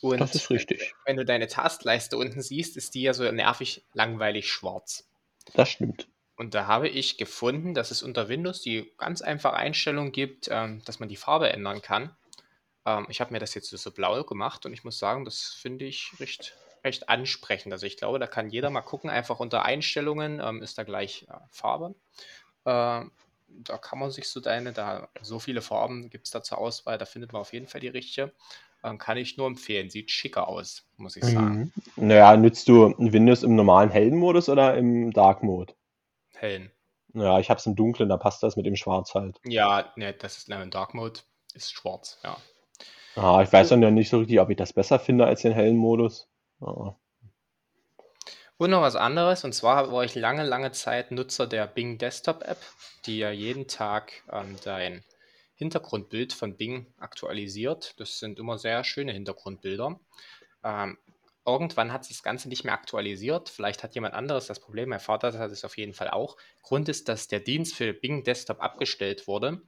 Und das ist richtig. Wenn du deine Tastleiste unten siehst, ist die ja so nervig langweilig schwarz. Das stimmt. Und da habe ich gefunden, dass es unter Windows die ganz einfache Einstellung gibt, ähm, dass man die Farbe ändern kann. Ähm, ich habe mir das jetzt so blau gemacht und ich muss sagen, das finde ich recht, recht ansprechend. Also ich glaube, da kann jeder mal gucken, einfach unter Einstellungen ähm, ist da gleich äh, Farbe. Äh, da kann man sich so deine, da so viele Farben gibt es da zur Auswahl, da findet man auf jeden Fall die richtige. Ähm, kann ich nur empfehlen. Sieht schicker aus, muss ich sagen. Mhm. Naja, nützt du Windows im normalen hellen Modus oder im Dark Mode? hellen. Ja, ich habe es im Dunklen, da passt das mit dem Schwarz halt. Ja, ne, das ist im Dark Mode ist schwarz, ja. Ah, ich weiß dann ja nicht so richtig, ob ich das besser finde als den hellen Modus. Ah. Und noch was anderes, und zwar war ich lange, lange Zeit Nutzer der Bing Desktop App, die ja jeden Tag ähm, dein Hintergrundbild von Bing aktualisiert. Das sind immer sehr schöne Hintergrundbilder. Ähm, Irgendwann hat sich das Ganze nicht mehr aktualisiert. Vielleicht hat jemand anderes das Problem. Mein Vater hat es auf jeden Fall auch. Grund ist, dass der Dienst für Bing Desktop abgestellt wurde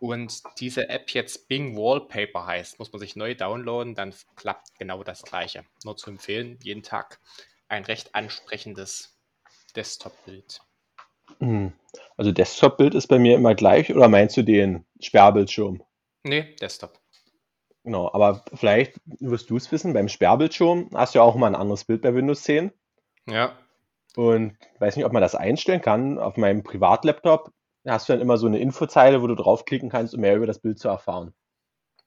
und diese App jetzt Bing Wallpaper heißt. Muss man sich neu downloaden, dann klappt genau das Gleiche. Nur zu empfehlen, jeden Tag ein recht ansprechendes Desktop-Bild. Hm. Also Desktop-Bild ist bei mir immer gleich oder meinst du den Sperrbildschirm? Nee, Desktop. Genau, aber vielleicht wirst du es wissen, beim Sperrbildschirm hast du ja auch mal ein anderes Bild bei Windows 10. Ja. Und weiß nicht, ob man das einstellen kann. Auf meinem Privatlaptop hast du dann immer so eine Infozeile, wo du draufklicken kannst, um mehr über das Bild zu erfahren.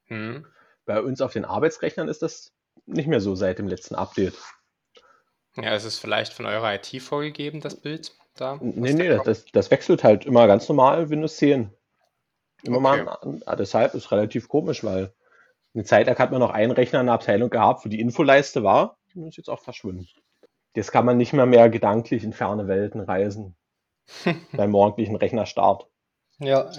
Hm. Bei uns auf den Arbeitsrechnern ist das nicht mehr so seit dem letzten Update. Ja, ist es vielleicht von eurer IT vorgegeben, das Bild da? Nee, nee, das, das, wechselt halt immer ganz normal Windows 10. Immer okay. mal, deshalb ist es relativ komisch, weil eine Zeit lang hat man noch einen Rechner in der Abteilung gehabt, wo die Infoleiste war. Die ist jetzt auch verschwunden. Jetzt kann man nicht mehr mehr gedanklich in ferne Welten reisen. beim morgendlichen Rechnerstart. Ja.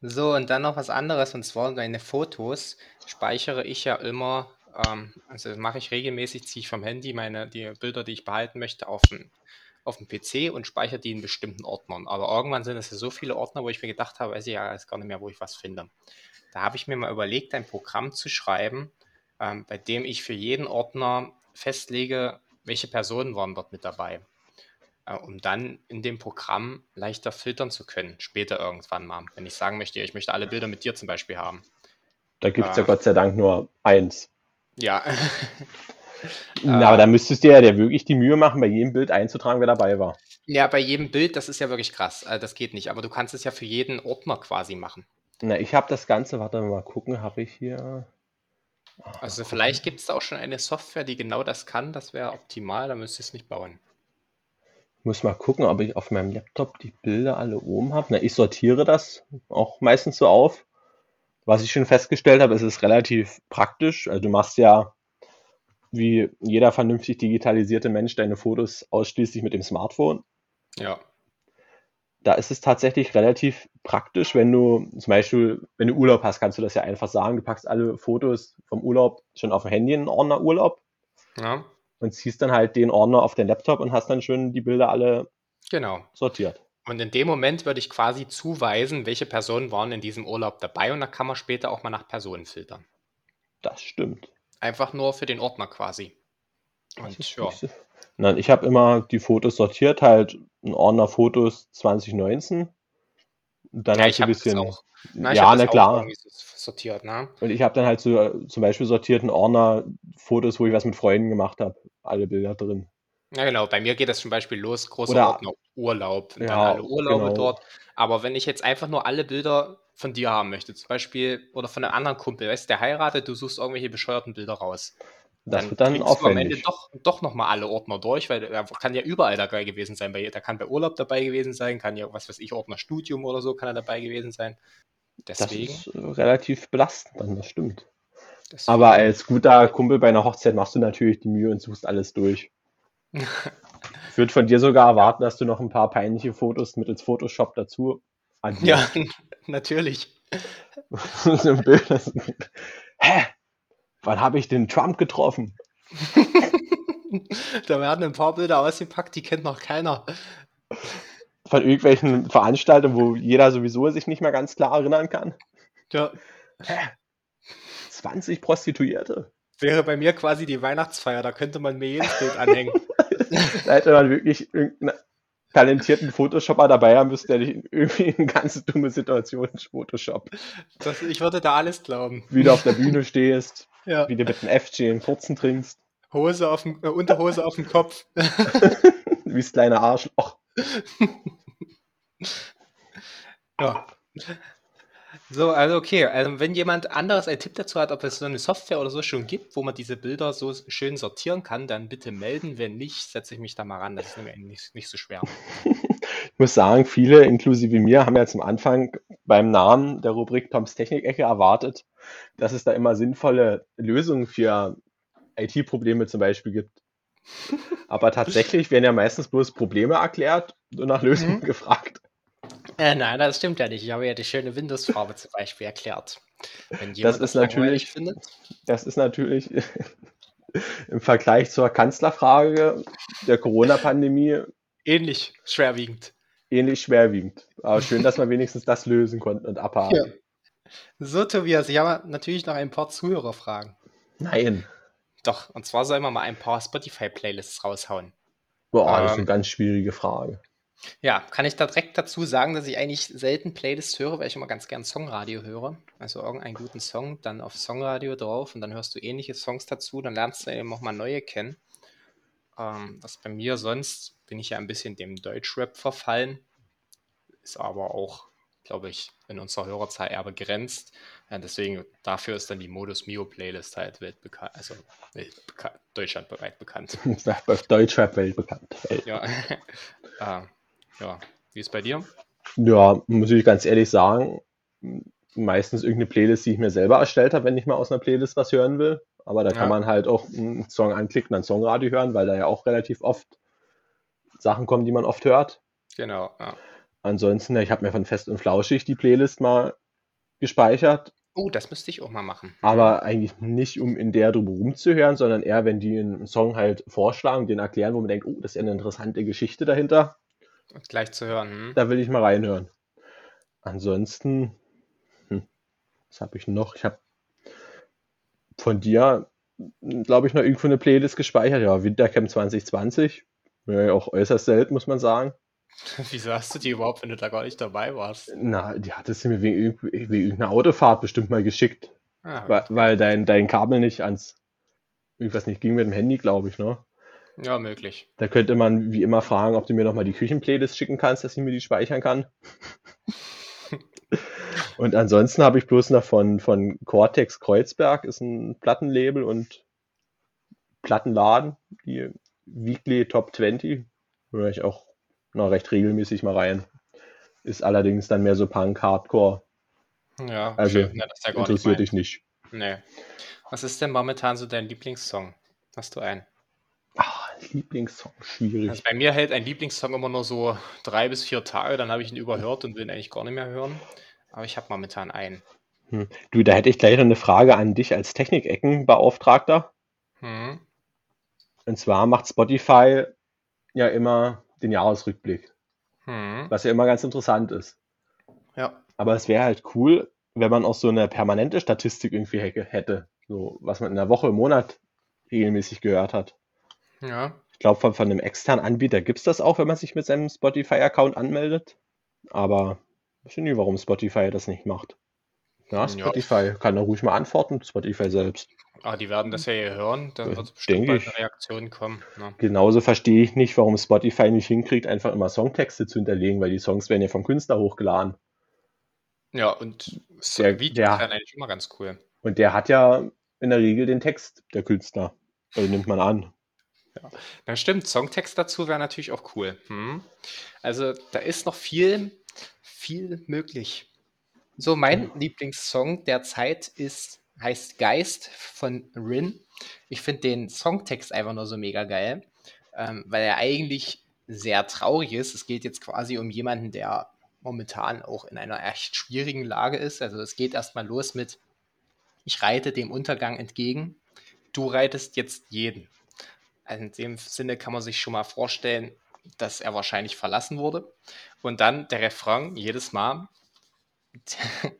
So, und dann noch was anderes, und zwar meine Fotos speichere ich ja immer, ähm, also mache ich regelmäßig, ziehe ich vom Handy meine, die Bilder, die ich behalten möchte, auf den, auf den PC und speichere die in bestimmten Ordnern. Aber irgendwann sind es ja so viele Ordner, wo ich mir gedacht habe, weiß ich ja gar nicht mehr, wo ich was finde. Da habe ich mir mal überlegt, ein Programm zu schreiben, ähm, bei dem ich für jeden Ordner festlege, welche Personen waren dort mit dabei. Äh, um dann in dem Programm leichter filtern zu können, später irgendwann mal. Wenn ich sagen möchte, ich möchte alle Bilder mit dir zum Beispiel haben. Da gibt es äh, ja Gott sei Dank nur eins. Ja. Na, aber da müsstest du ja wirklich die Mühe machen, bei jedem Bild einzutragen, wer dabei war. Ja, bei jedem Bild, das ist ja wirklich krass. Äh, das geht nicht. Aber du kannst es ja für jeden Ordner quasi machen. Na, ich habe das Ganze, warte mal gucken, habe ich hier. Also vielleicht gibt es auch schon eine Software, die genau das kann. Das wäre optimal, da müsste ich es nicht bauen. Ich muss mal gucken, ob ich auf meinem Laptop die Bilder alle oben habe. Na, ich sortiere das auch meistens so auf. Was ich schon festgestellt habe, ist es relativ praktisch. Also du machst ja wie jeder vernünftig digitalisierte Mensch deine Fotos ausschließlich mit dem Smartphone. Ja da ist es tatsächlich relativ praktisch, wenn du zum Beispiel, wenn du Urlaub hast, kannst du das ja einfach sagen. Du packst alle Fotos vom Urlaub schon auf dem Handy in den Ordner Urlaub. Ja. Und ziehst dann halt den Ordner auf den Laptop und hast dann schon die Bilder alle genau. sortiert. Und in dem Moment würde ich quasi zuweisen, welche Personen waren in diesem Urlaub dabei und dann kann man später auch mal nach Personen filtern. Das stimmt. Einfach nur für den Ordner quasi. Und ja. Nein, ich habe immer die Fotos sortiert, halt ein Ordner Fotos 2019. Und dann ja, halt so ein bisschen. Auch. Na, ja, na klar. Sortiert, ne? Und ich habe dann halt so äh, zum Beispiel sortiert einen Ordner Fotos, wo ich was mit Freunden gemacht habe. Alle Bilder drin. Ja, genau. Bei mir geht das zum Beispiel los, großer Oder, Ordner Urlaub und ja, dann alle Urlaube genau. dort. Aber wenn ich jetzt einfach nur alle Bilder von dir haben möchte, zum Beispiel, oder von einem anderen Kumpel, weißt der heiratet, du suchst irgendwelche bescheuerten Bilder raus. Das dann wird dann aufwendig. Du am Ende doch, doch nochmal alle Ordner durch, weil er kann ja überall dabei gewesen sein. Der kann bei Urlaub dabei gewesen sein, kann ja, was weiß ich, Ordner Studium oder so, kann er dabei gewesen sein. Deswegen. Das ist relativ belastend dann, das stimmt. Deswegen. Aber als guter Kumpel bei einer Hochzeit machst du natürlich die Mühe und suchst alles durch. ich würde von dir sogar erwarten, dass du noch ein paar peinliche Fotos mittels Photoshop dazu addierst. Ja, natürlich. so ein Bild. Hä? Wann habe ich den Trump getroffen? da werden ein paar Bilder ausgepackt, die kennt noch keiner. Von irgendwelchen Veranstaltungen, wo jeder sowieso sich nicht mehr ganz klar erinnern kann. Ja. Hä? 20 Prostituierte. Wäre bei mir quasi die Weihnachtsfeier, da könnte man mir jedes Bild anhängen. da hätte man wirklich irgendeinen talentierten Photoshopper dabei haben müssen, der dich irgendwie in ganz dumme Situationen Photoshop. Das, ich würde da alles glauben. Wie du auf der Bühne stehst, ja. wie du mit einem FG einen Furzen trinkst. Hose auf dem, äh, Unterhose auf dem Kopf. wie das kleine Arschloch. ja. So, also okay. Also wenn jemand anderes einen Tipp dazu hat, ob es so eine Software oder so schon gibt, wo man diese Bilder so schön sortieren kann, dann bitte melden. Wenn nicht, setze ich mich da mal ran. Das ist nämlich nicht, nicht so schwer. ich muss sagen, viele, inklusive mir, haben ja zum Anfang beim Namen der Rubrik Toms Technik-Ecke erwartet, dass es da immer sinnvolle Lösungen für IT-Probleme zum Beispiel gibt. Aber tatsächlich werden ja meistens bloß Probleme erklärt und nach Lösungen mhm. gefragt. Äh, nein, das stimmt ja nicht. Ich habe ja die schöne Windows-Farbe zum Beispiel erklärt. Wenn jemand das ist natürlich, findet. Das ist natürlich im Vergleich zur Kanzlerfrage der Corona-Pandemie ähnlich schwerwiegend. Ähnlich schwerwiegend. Aber schön, dass wir wenigstens das lösen konnten und abhaken. Ja. So, Tobias, ich habe natürlich noch ein paar Zuhörerfragen. Nein. Doch, und zwar sollen wir mal ein paar Spotify-Playlists raushauen. Boah, ähm, das ist eine ähm, ganz schwierige Frage. Ja, kann ich da direkt dazu sagen, dass ich eigentlich selten Playlists höre, weil ich immer ganz gern Songradio höre. Also irgendeinen guten Song, dann auf Songradio drauf und dann hörst du ähnliche Songs dazu, dann lernst du eben auch mal neue kennen. Ähm, was bei mir sonst bin ich ja ein bisschen dem Deutschrap verfallen, ist aber auch, glaube ich, in unserer Hörerzahl eher begrenzt. Ja, deswegen, dafür ist dann die Modus Mio Playlist halt weltbekannt, also weltbekannt, deutschlandweit bekannt. Deutschrap weltbekannt. Welt. Ja. ah. Ja, wie ist bei dir? Ja, muss ich ganz ehrlich sagen, meistens irgendeine Playlist, die ich mir selber erstellt habe, wenn ich mal aus einer Playlist was hören will. Aber da ja. kann man halt auch einen Song anklicken, dann Songradio hören, weil da ja auch relativ oft Sachen kommen, die man oft hört. Genau, ja. Ansonsten, ich habe mir von Fest und Flauschig die Playlist mal gespeichert. Oh, das müsste ich auch mal machen. Aber eigentlich nicht, um in der drüber rumzuhören, sondern eher, wenn die einen Song halt vorschlagen, den erklären, wo man denkt, oh, das ist ja eine interessante Geschichte dahinter. Gleich zu hören. Hm? Da will ich mal reinhören. Ansonsten, hm, was habe ich noch? Ich habe von dir, glaube ich, noch irgendwo eine Playlist gespeichert. Ja, Wintercamp 2020. Ja, auch äußerst selten, muss man sagen. Wieso hast du die überhaupt, wenn du da gar nicht dabei warst? Na, die hattest du mir wegen, wegen irgendeiner Autofahrt bestimmt mal geschickt. Ah, weil, weil dein, dein Kabel nicht ans, irgendwas nicht ging mit dem Handy, glaube ich, ne? Ja, möglich. Da könnte man wie immer fragen, ob du mir nochmal die Küchenplaylist schicken kannst, dass ich mir die speichern kann. und ansonsten habe ich bloß noch von, von Cortex Kreuzberg, ist ein Plattenlabel und Plattenladen, die Weekly Top 20. Höre ich auch noch recht regelmäßig mal rein. Ist allerdings dann mehr so Punk, Hardcore. Ja, also ja, ja interessiert dich nicht. Nee. Was ist denn momentan so dein Lieblingssong? Hast du einen? Lieblingssong, schwierig. Also bei mir hält ein Lieblingssong immer nur so drei bis vier Tage, dann habe ich ihn überhört und will ihn eigentlich gar nicht mehr hören. Aber ich habe momentan einen. Hm. Du, da hätte ich gleich noch eine Frage an dich als Technikeckenbeauftragter. Hm. Und zwar macht Spotify ja immer den Jahresrückblick. Hm. Was ja immer ganz interessant ist. Ja. Aber es wäre halt cool, wenn man auch so eine permanente Statistik irgendwie hätte. So, was man in der Woche, im Monat regelmäßig gehört hat. Ja. Ich glaube, von, von einem externen Anbieter gibt es das auch, wenn man sich mit seinem Spotify-Account anmeldet. Aber ich weiß nicht, warum Spotify das nicht macht. Ja, Spotify ja. kann da ruhig mal antworten, Spotify selbst. Ah, die werden das ja hier hören, dann wird bestimmt bald eine Reaktion kommen. Ja. Ne? Genauso verstehe ich nicht, warum Spotify nicht hinkriegt, einfach immer Songtexte zu hinterlegen, weil die Songs werden ja vom Künstler hochgeladen. Ja, und der, Video der, eigentlich immer ganz cool. Und der hat ja in der Regel den Text, der Künstler. Also nimmt man an. Ja, na stimmt, Songtext dazu wäre natürlich auch cool. Hm. Also da ist noch viel, viel möglich. So, mein mhm. Lieblingssong der Zeit ist, heißt Geist von Rin. Ich finde den Songtext einfach nur so mega geil, ähm, weil er eigentlich sehr traurig ist. Es geht jetzt quasi um jemanden, der momentan auch in einer echt schwierigen Lage ist. Also es geht erstmal los mit, ich reite dem Untergang entgegen, du reitest jetzt jeden. In dem Sinne kann man sich schon mal vorstellen, dass er wahrscheinlich verlassen wurde. Und dann der Refrain jedes Mal.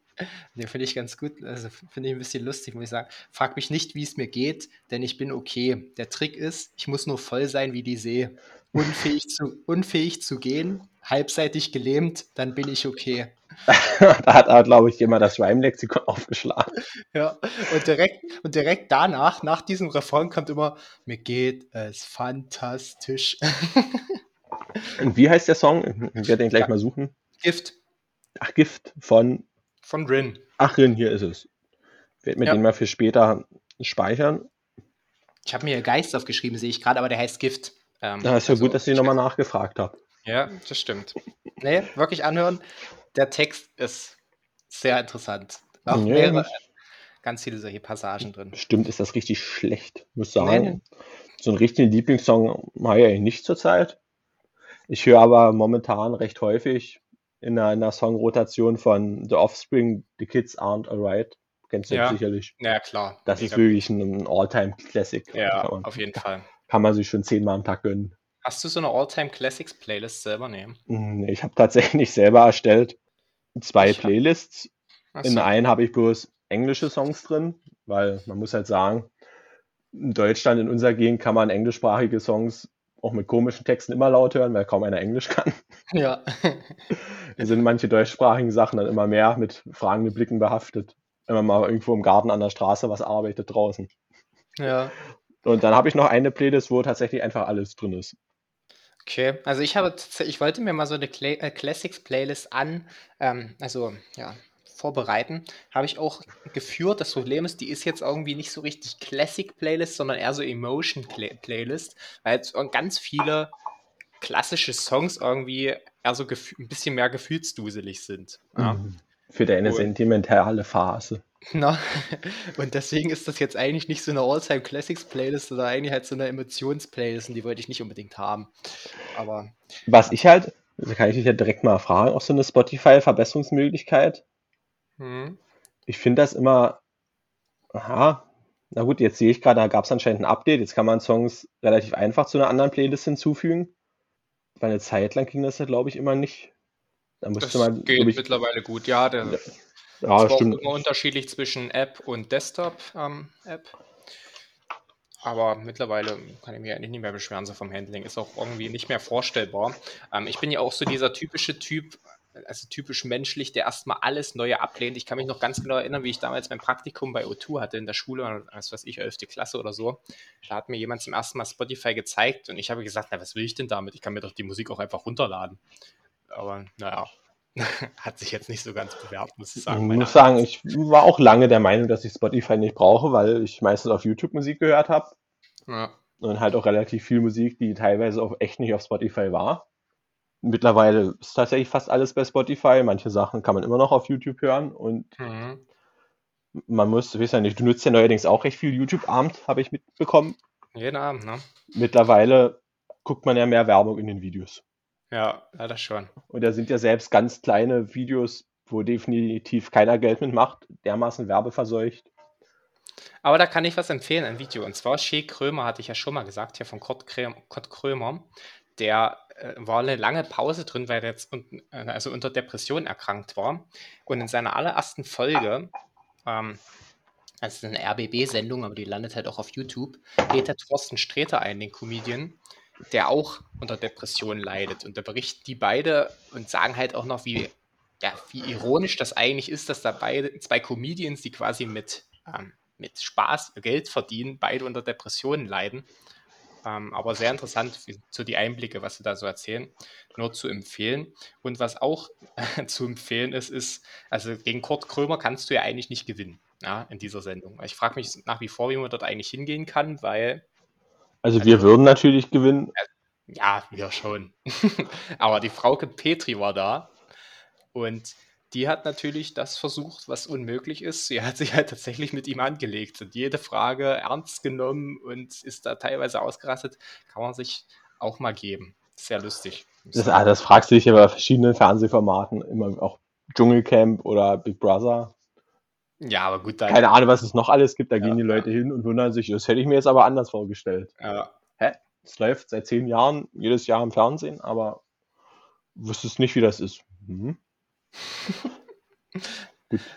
Den finde ich ganz gut, also finde ich ein bisschen lustig, muss ich sagen. Frag mich nicht, wie es mir geht, denn ich bin okay. Der Trick ist, ich muss nur voll sein wie die See. Unfähig zu, unfähig zu gehen, halbseitig gelähmt, dann bin ich okay. da hat, glaube ich, jemand das Rhyme-Lexikon aufgeschlagen. Ja, und direkt, und direkt danach, nach diesem Refrain, kommt immer, mir geht es fantastisch. und wie heißt der Song? Ich werde den gleich ja. mal suchen. Gift. Ach, Gift von. Von Rin. Ach, Rin, hier ist es. Ich werde mir ja. den mal für später speichern. Ich habe mir Geist aufgeschrieben, sehe ich gerade, aber der heißt Gift. Ähm, ja, ist ja also, gut, dass ich nochmal nachgefragt habe. Ja, das stimmt. Nee, wirklich anhören. Der Text ist sehr interessant. Auch ja, mehrere, ganz viele solche Passagen drin. Stimmt, ist das richtig schlecht, muss sagen. Nee, So einen richtigen Lieblingssong habe ich eigentlich nicht zurzeit. Ich höre aber momentan recht häufig in einer, Songrotation von The Offspring, The Kids Aren't Alright. Kennst du ja. sicherlich. Ja, klar. Das Mega ist wirklich ein All-Time-Classic. Ja, auf jeden Fall. Kann man sich schon zehnmal am Tag gönnen. Hast du so eine All-Time Classics Playlist selber nehmen? Nee, ich habe tatsächlich selber erstellt zwei Playlists. Hab... In einen habe ich bloß englische Songs drin, weil man muss halt sagen, in Deutschland, in unserer Gegend, kann man englischsprachige Songs auch mit komischen Texten immer laut hören, weil kaum einer Englisch kann. Ja. da sind manche deutschsprachigen Sachen dann immer mehr mit fragenden Blicken behaftet, wenn man mal irgendwo im Garten an der Straße was arbeitet draußen. Ja. Und dann habe ich noch eine Playlist, wo tatsächlich einfach alles drin ist. Okay, also ich habe, ich wollte mir mal so eine Cla äh, Classics Playlist an, ähm, also ja, vorbereiten. Habe ich auch geführt. Das Problem ist, die ist jetzt irgendwie nicht so richtig Classic Playlist, sondern eher so Emotion Playlist, weil jetzt ganz viele klassische Songs irgendwie eher so ein bisschen mehr gefühlsduselig sind. Ja. Mhm. Für deine und, sentimentale Phase. Na, und deswegen ist das jetzt eigentlich nicht so eine All-Time Classics Playlist, sondern eigentlich halt so eine Emotions-Playlist und die wollte ich nicht unbedingt haben. Aber. Was ich halt, da kann ich dich ja direkt mal fragen, auch so eine Spotify-Verbesserungsmöglichkeit. Hm. Ich finde das immer, aha, na gut, jetzt sehe ich gerade, da gab es anscheinend ein Update, jetzt kann man Songs relativ einfach zu einer anderen Playlist hinzufügen. Weil eine Zeit lang ging das ja, glaube ich, immer nicht. Da musste das man, geht ich, mittlerweile gut, ja. Der, ja, ja stimmt. Auch immer unterschiedlich zwischen App und Desktop-App. Ähm, aber mittlerweile kann ich mich eigentlich nicht mehr beschweren, so vom Handling. Ist auch irgendwie nicht mehr vorstellbar. Ähm, ich bin ja auch so dieser typische Typ, also typisch menschlich, der erstmal alles Neue ablehnt. Ich kann mich noch ganz genau erinnern, wie ich damals mein Praktikum bei O2 hatte in der Schule, was weiß ich, 11. Klasse oder so. Da hat mir jemand zum ersten Mal Spotify gezeigt und ich habe gesagt, na, was will ich denn damit? Ich kann mir doch die Musik auch einfach runterladen. Aber naja, hat sich jetzt nicht so ganz bewährt, muss ich sagen. Ich muss sagen, ich war auch lange der Meinung, dass ich Spotify nicht brauche, weil ich meistens auf YouTube Musik gehört habe. Ja. Und halt auch relativ viel Musik, die teilweise auch echt nicht auf Spotify war. Mittlerweile ist tatsächlich fast alles bei Spotify. Manche Sachen kann man immer noch auf YouTube hören und mhm. man muss, ich weiß ja nicht, du nutzt ja neuerdings auch recht viel YouTube-Abend, habe ich mitbekommen. Jeden Abend, ne? Mittlerweile guckt man ja mehr Werbung in den Videos. Ja, leider schon. Und da sind ja selbst ganz kleine Videos, wo definitiv keiner Geld mitmacht, dermaßen werbeverseucht. Aber da kann ich was empfehlen, ein Video. Und zwar Shea Krömer, hatte ich ja schon mal gesagt, hier von Kurt, Krömer. Der äh, war eine lange Pause drin, weil er jetzt un äh, also unter Depression erkrankt war. Und in seiner allerersten Folge, ähm, das ist eine RBB-Sendung, aber die landet halt auch auf YouTube, lädt der Thorsten Sträter ein, den Comedian, der auch unter Depression leidet. Und da berichten die beide und sagen halt auch noch, wie, ja, wie ironisch das eigentlich ist, dass da beide, zwei Comedians, die quasi mit, ähm, mit Spaß Geld verdienen, beide unter Depressionen leiden. Ähm, aber sehr interessant, so die Einblicke, was sie da so erzählen, nur zu empfehlen. Und was auch zu empfehlen ist, ist, also gegen Kurt Krömer kannst du ja eigentlich nicht gewinnen, ja, in dieser Sendung. Ich frage mich nach wie vor, wie man dort eigentlich hingehen kann, weil. Also, also wir würden natürlich gewinnen. Ja, wir schon. aber die Frauke Petri war da und die hat natürlich das versucht, was unmöglich ist. Sie hat sich halt tatsächlich mit ihm angelegt und jede Frage ernst genommen und ist da teilweise ausgerastet. Kann man sich auch mal geben. Sehr lustig. Das, ah, das fragst du dich ja bei verschiedenen Fernsehformaten, immer auch Dschungelcamp oder Big Brother. Ja, aber gut. Keine Ahnung, was es noch alles gibt. Da ja, gehen die Leute ja. hin und wundern sich, das hätte ich mir jetzt aber anders vorgestellt. Ja. Hä? Es läuft seit zehn Jahren, jedes Jahr im Fernsehen, aber wusstest nicht, wie das ist. Mhm.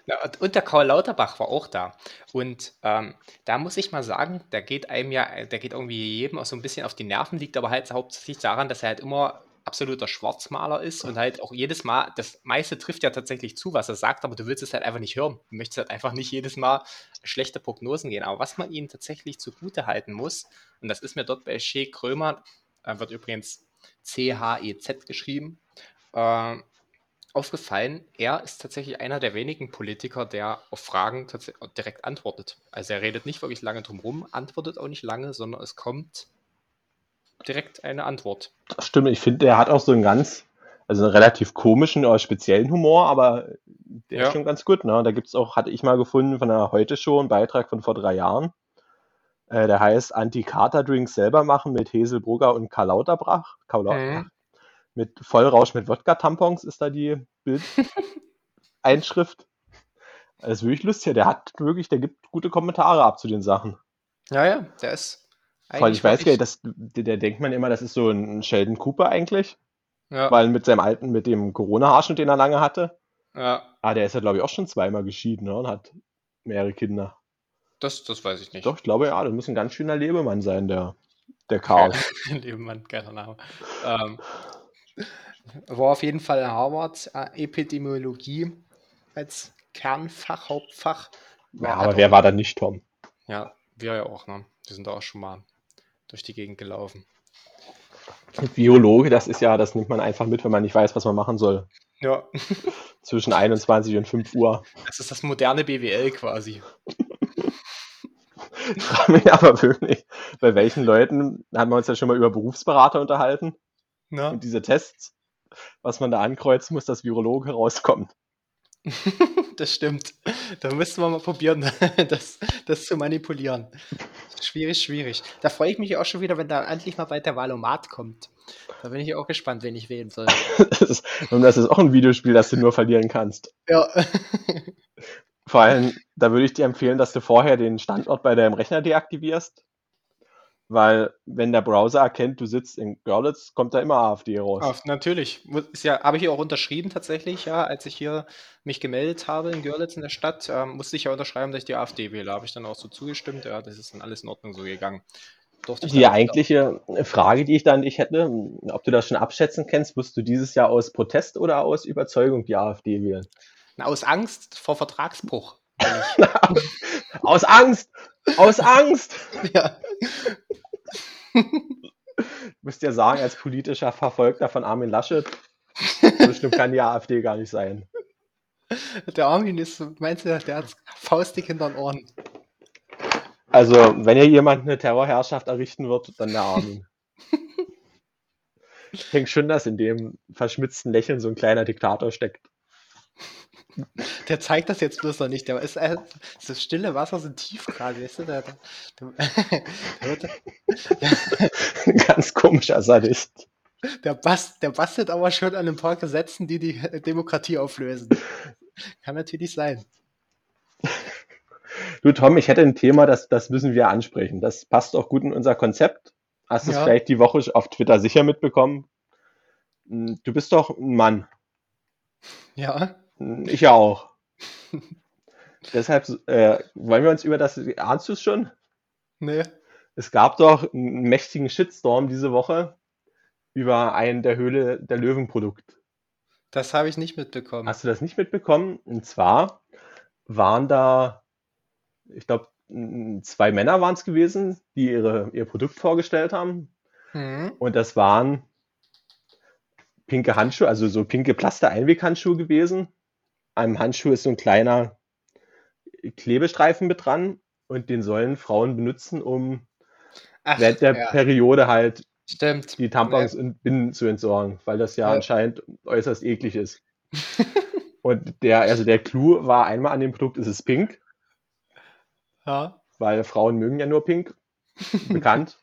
Ja, und der Karl Lauterbach war auch da. Und ähm, da muss ich mal sagen, der geht einem ja, der geht irgendwie jedem auch so ein bisschen auf die Nerven, liegt aber halt hauptsächlich daran, dass er halt immer absoluter Schwarzmaler ist und halt auch jedes Mal, das meiste trifft ja tatsächlich zu, was er sagt, aber du willst es halt einfach nicht hören. Du möchtest halt einfach nicht jedes Mal schlechte Prognosen gehen. Aber was man ihnen tatsächlich zugute halten muss, und das ist mir dort bei Shea Krömer, äh, wird übrigens C-H-E-Z geschrieben, äh, aufgefallen, er ist tatsächlich einer der wenigen Politiker, der auf Fragen direkt antwortet. Also er redet nicht wirklich lange drum rum, antwortet auch nicht lange, sondern es kommt direkt eine Antwort. Das stimmt, ich finde, er hat auch so einen ganz, also einen relativ komischen oder speziellen Humor, aber der ja. ist schon ganz gut. Ne? Da gibt es auch, hatte ich mal gefunden von der Heute-Show, einen Beitrag von vor drei Jahren. Äh, der heißt Anti-Kater-Drinks selber machen mit Hesel Brugger und Karl Lauterbach. Karl Lauterbach. Mhm mit Vollrausch mit Wodka-Tampons ist da die Bildeinschrift. Das ist wirklich lustig. Der hat wirklich, der gibt gute Kommentare ab zu den Sachen. Ja, ja, der ist. Weil ich weiß ja, das, der, der, denkt man immer, das ist so ein Sheldon Cooper eigentlich. Ja. Weil mit seinem alten, mit dem Corona-Haarschnitt, den er lange hatte. Ja. Ah, der ist ja, glaube ich, auch schon zweimal geschieden ne, und hat mehrere Kinder. Das, das weiß ich nicht. Doch, ich glaube ja, das muss ein ganz schöner Lebemann sein, der, der Karl. Lebemann, keiner Name. Ähm, war auf jeden Fall Harvard äh, Epidemiologie als Kernfach, Hauptfach. Ja, aber wer war da nicht, Tom? Ja, wir ja auch, ne? Wir sind da auch schon mal durch die Gegend gelaufen. Biologe, das ist ja, das nimmt man einfach mit, wenn man nicht weiß, was man machen soll. Ja. Zwischen 21 und 5 Uhr. Das ist das moderne BWL quasi. Ich frage mich aber wirklich, bei welchen Leuten haben wir uns ja schon mal über Berufsberater unterhalten? Ja. Und diese Tests, was man da ankreuzen muss, dass Virologe rauskommt. das stimmt. Da müssten wir mal probieren, das, das zu manipulieren. Schwierig, schwierig. Da freue ich mich auch schon wieder, wenn da endlich mal bald der Valomat kommt. Da bin ich auch gespannt, wen ich wählen soll. und das ist auch ein Videospiel, das du nur verlieren kannst. Ja. Vor allem, da würde ich dir empfehlen, dass du vorher den Standort bei deinem Rechner deaktivierst weil, wenn der Browser erkennt, du sitzt in Görlitz, kommt da immer AfD raus. Auf, natürlich. Ist ja, habe ich hier auch unterschrieben tatsächlich, ja, als ich hier mich gemeldet habe in Görlitz in der Stadt, ähm, musste ich ja unterschreiben, dass ich die AfD wähle. Habe ich dann auch so zugestimmt, ja, das ist dann alles in Ordnung so gegangen. Die eigentliche Frage, die ich da an dich hätte, ob du das schon abschätzen kannst, wirst du dieses Jahr aus Protest oder aus Überzeugung die AfD wählen? Na, aus Angst vor Vertragsbruch. aus Angst! Aus Angst! ja. Müsst ihr sagen, als politischer Verfolgter von Armin Laschet, schlimm kann die AfD gar nicht sein. Der Armin ist, meinst du, der hat faustig hinter den Ohren. Also, wenn hier jemand eine Terrorherrschaft errichten wird, dann der Armin. ich denke schon, dass in dem verschmitzten Lächeln so ein kleiner Diktator steckt. Der zeigt das jetzt bloß noch nicht. Der ist äh, das stille Wasser sind tief gerade, weißt du? Der, der, der, Ganz komischer Sadist. Der, bast, der bastelt aber schon an ein paar Gesetzen, die die Demokratie auflösen. Kann natürlich sein. Du, Tom, ich hätte ein Thema, das, das müssen wir ansprechen. Das passt auch gut in unser Konzept. Hast du ja. es vielleicht die Woche auf Twitter sicher mitbekommen? hm, du bist doch ein Mann. Ja. Ich ja auch. Deshalb äh, wollen wir uns über das, ahnst du es schon? Nee. Es gab doch einen mächtigen Shitstorm diese Woche über ein der Höhle der Löwen Produkt. Das habe ich nicht mitbekommen. Hast du das nicht mitbekommen? Und zwar waren da, ich glaube, zwei Männer waren es gewesen, die ihre, ihr Produkt vorgestellt haben. Mhm. Und das waren pinke Handschuhe, also so pinke Plaster-Einweghandschuhe gewesen. Am Handschuh ist so ein kleiner Klebestreifen mit dran und den sollen Frauen benutzen, um Ach, während der ja. Periode halt Stimmt. die Tampons ja. und Binden zu entsorgen, weil das ja, ja. anscheinend äußerst eklig ist. und der, also der Clou war einmal an dem Produkt, ist es pink. Ja. Weil Frauen mögen ja nur pink. bekannt.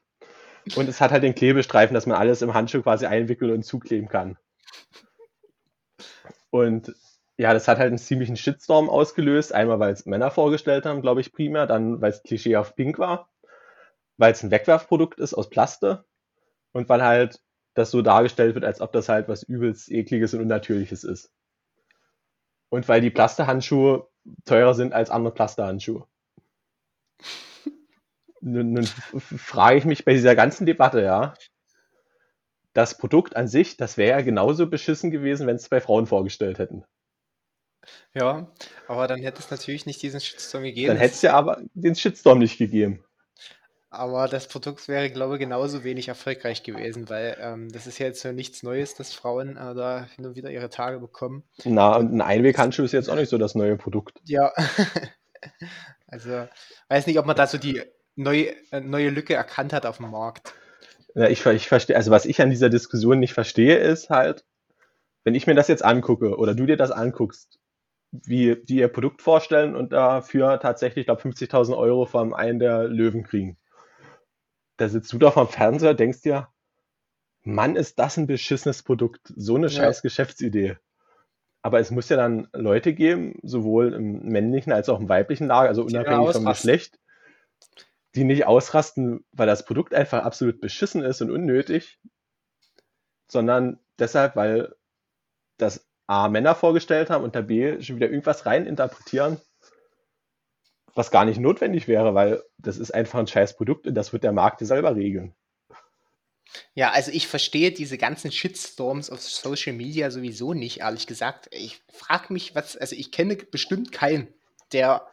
Und es hat halt den Klebestreifen, dass man alles im Handschuh quasi einwickeln und zukleben kann. Und ja, das hat halt einen ziemlichen Shitstorm ausgelöst. Einmal, weil es Männer vorgestellt haben, glaube ich, primär. Dann, weil es Klischee auf pink war. Weil es ein Wegwerfprodukt ist aus Plaste. Und weil halt das so dargestellt wird, als ob das halt was übelst ekliges und unnatürliches ist. Und weil die Plastehandschuhe teurer sind als andere Plastehandschuhe. Nun, nun frage ich mich bei dieser ganzen Debatte, ja, das Produkt an sich, das wäre ja genauso beschissen gewesen, wenn es zwei Frauen vorgestellt hätten. Ja, aber dann hätte es natürlich nicht diesen Shitstorm gegeben. Dann hätte es ja aber den Shitstorm nicht gegeben. Aber das Produkt wäre, glaube ich, genauso wenig erfolgreich gewesen, weil ähm, das ist ja jetzt ja nichts Neues, dass Frauen äh, da hin und wieder ihre Tage bekommen. Na, und ein Einweghandschuh ist jetzt auch nicht so das neue Produkt. Ja. also, weiß nicht, ob man da so die neue, äh, neue Lücke erkannt hat auf dem Markt. Ja, ich, ich verstehe, also was ich an dieser Diskussion nicht verstehe, ist halt, wenn ich mir das jetzt angucke oder du dir das anguckst, wie die ihr Produkt vorstellen und dafür tatsächlich, glaube 50.000 Euro vom einen der Löwen kriegen. Da sitzt du doch am Fernseher, denkst dir, Mann, ist das ein beschissenes Produkt, so eine scheiß ja. Geschäftsidee. Aber es muss ja dann Leute geben, sowohl im männlichen als auch im weiblichen Lager, also unabhängig vom Geschlecht, die nicht ausrasten, weil das Produkt einfach absolut beschissen ist und unnötig, sondern deshalb, weil das A Männer vorgestellt haben und der B schon wieder irgendwas rein interpretieren, was gar nicht notwendig wäre, weil das ist einfach ein scheiß Produkt und das wird der Markt selber regeln. Ja, also ich verstehe diese ganzen Shitstorms auf Social Media sowieso nicht, ehrlich gesagt. Ich frage mich, was, also ich kenne bestimmt keinen, der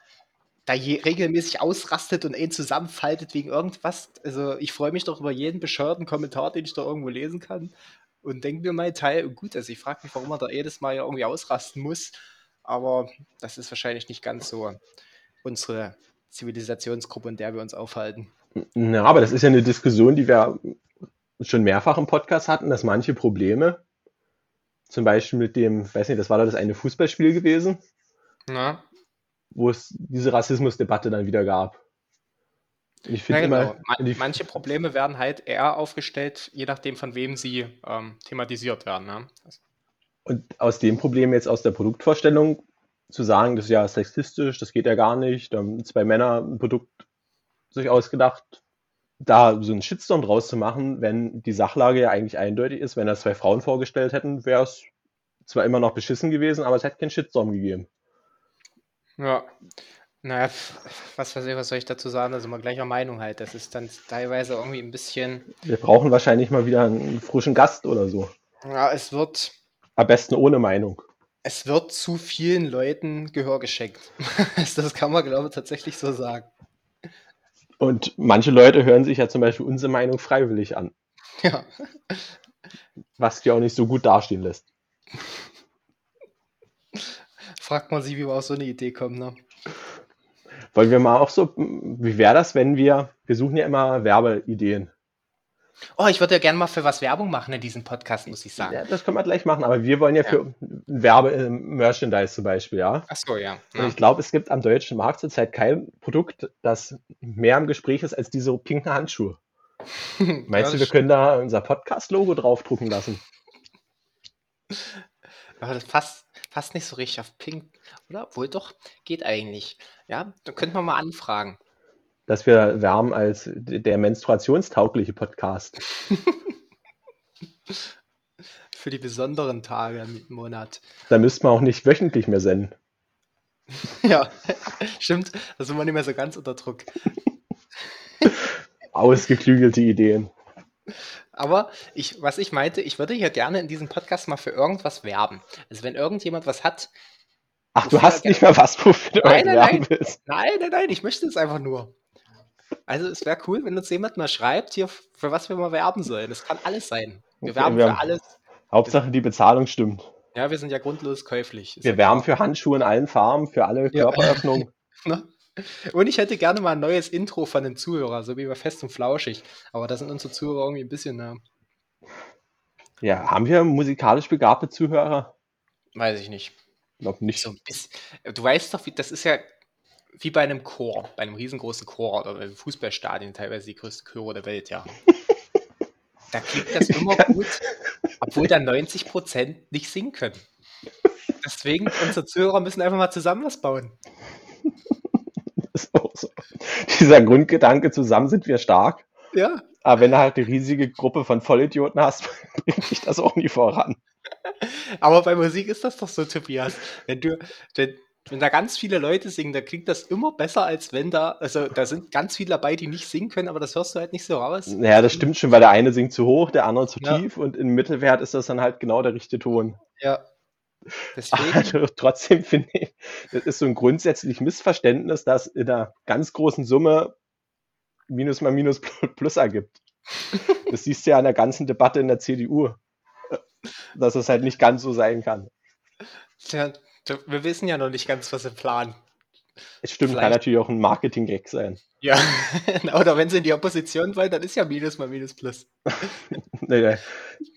da regelmäßig ausrastet und ihn zusammenfaltet wegen irgendwas. Also ich freue mich doch über jeden bescheuerten Kommentar, den ich da irgendwo lesen kann und denke mir mein Teil, gut, also ich frage mich, warum man da jedes Mal ja irgendwie ausrasten muss, aber das ist wahrscheinlich nicht ganz so unsere Zivilisationsgruppe, in der wir uns aufhalten. Ja, aber das ist ja eine Diskussion, die wir schon mehrfach im Podcast hatten, dass manche Probleme, zum Beispiel mit dem, weiß nicht, das war da das eine Fußballspiel gewesen. Na? wo es diese Rassismusdebatte dann wieder gab. Ich finde ja, genau. Man, manche Probleme werden halt eher aufgestellt, je nachdem, von wem sie ähm, thematisiert werden. Ne? Und aus dem Problem jetzt aus der Produktvorstellung zu sagen, das ist ja sexistisch, das geht ja gar nicht, da haben zwei Männer ein Produkt sich ausgedacht, da so einen Shitstorm draus zu machen, wenn die Sachlage ja eigentlich eindeutig ist, wenn das zwei Frauen vorgestellt hätten, wäre es zwar immer noch beschissen gewesen, aber es hätte keinen Shitstorm gegeben. Ja. Naja, was ich, was soll ich dazu sagen? Also mal gleicher Meinung halt. Das ist dann teilweise irgendwie ein bisschen. Wir brauchen wahrscheinlich mal wieder einen frischen Gast oder so. Ja, es wird. Am besten ohne Meinung. Es wird zu vielen Leuten Gehör geschenkt. das kann man, glaube ich, tatsächlich so sagen. Und manche Leute hören sich ja zum Beispiel unsere Meinung freiwillig an. Ja. Was die auch nicht so gut dastehen lässt fragt man sich, wie wir auf so eine Idee kommen. Ne? Wollen wir mal auch so, wie wäre das, wenn wir, wir suchen ja immer Werbeideen. Oh, ich würde ja gerne mal für was Werbung machen in diesem Podcast, muss ich sagen. Ja, das können wir gleich machen, aber wir wollen ja, ja. für Werbe-Merchandise zum Beispiel, ja. Ach so, ja. Und ich glaube, es gibt am deutschen Markt zurzeit kein Produkt, das mehr im Gespräch ist als diese pinken Handschuhe. Meinst du, wir können da unser Podcast-Logo draufdrucken lassen? Aber das passt, passt nicht so richtig auf Pink, oder? Wohl doch, geht eigentlich. Ja, da könnte man mal anfragen. Dass wir wärmen als der menstruationstaugliche Podcast. für die besonderen Tage im Monat. Da müsste man auch nicht wöchentlich mehr senden. ja, stimmt. Da sind wir nicht mehr so ganz unter Druck. Ausgeklügelte Ideen. Aber ich, was ich meinte, ich würde hier gerne in diesem Podcast mal für irgendwas werben. Also wenn irgendjemand was hat. Ach, du hast nicht mehr was, wofür du nein, nein, nein. Nein, nein, nein, ich möchte es einfach nur. Also es wäre cool, wenn uns jemand mal schreibt, hier, für was wir mal werben sollen. Das kann alles sein. Wir okay, werben wir für alles. Hauptsache die Bezahlung stimmt. Ja, wir sind ja grundlos käuflich. Ist wir werben für Handschuhe in allen Farben, für alle Körperöffnungen. Ne? und ich hätte gerne mal ein neues Intro von den Zuhörern, so wie bei Fest und Flauschig. Aber da sind unsere Zuhörer irgendwie ein bisschen. Äh, ja, haben wir musikalisch begabte Zuhörer? Weiß ich nicht. Glaub nicht. So bisschen, du weißt doch, wie, das ist ja wie bei einem Chor, bei einem riesengroßen Chor oder bei Fußballstadien, teilweise die größte Chöre der Welt, ja. da klingt das immer gut, obwohl da 90 Prozent nicht singen können. Deswegen, unsere Zuhörer müssen einfach mal zusammen was bauen. So. Dieser Grundgedanke, zusammen sind wir stark. Ja. Aber wenn du halt eine riesige Gruppe von Vollidioten hast, bringt dich das auch nie voran. Aber bei Musik ist das doch so, Tobias. Wenn du, wenn, wenn da ganz viele Leute singen, da klingt das immer besser, als wenn da, also da sind ganz viele dabei, die nicht singen können, aber das hörst du halt nicht so raus. Naja, das stimmt schon, weil der eine singt zu hoch, der andere zu ja. tief und im Mittelwert ist das dann halt genau der richtige Ton. Ja. Deswegen. Also, trotzdem finde ich, das ist so ein grundsätzlich Missverständnis, dass in einer ganz großen Summe Minus mal Minus Plus ergibt. Das siehst du ja an der ganzen Debatte in der CDU, dass es halt nicht ganz so sein kann. Tja, wir wissen ja noch nicht ganz, was sie planen. Es stimmt, Vielleicht. kann natürlich auch ein Marketing-Gag sein. Ja, oder wenn sie in die Opposition wollen, dann ist ja Minus mal Minus Plus.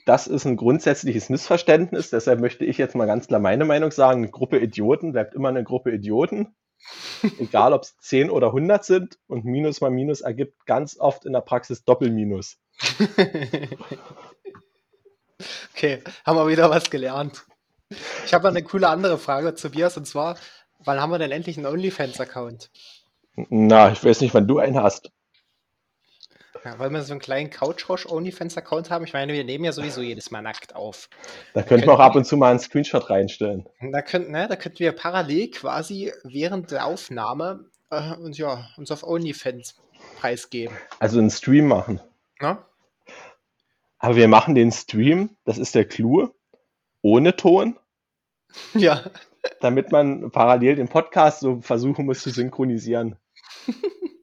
das ist ein grundsätzliches Missverständnis, deshalb möchte ich jetzt mal ganz klar meine Meinung sagen. Eine Gruppe Idioten bleibt immer eine Gruppe Idioten. Egal, ob es 10 oder 100 sind und Minus mal Minus ergibt ganz oft in der Praxis Doppelminus. Okay, haben wir wieder was gelernt. Ich habe eine coole andere Frage zu Bias und zwar, wann haben wir denn endlich einen OnlyFans-Account? Na, ich weiß nicht, wann du einen hast. Ja, weil wir so einen kleinen Couchrosch-OnlyFans-Account haben. Ich meine, wir nehmen ja sowieso jedes Mal nackt auf. Da könnten wir auch ab und zu mal einen Screenshot reinstellen. Da könnten, ne, da könnten wir parallel quasi während der Aufnahme äh, uns, ja, uns auf OnlyFans preisgeben. Also einen Stream machen. Ja? Aber wir machen den Stream, das ist der Clou, ohne Ton. Ja. Damit man parallel den Podcast so versuchen muss zu synchronisieren.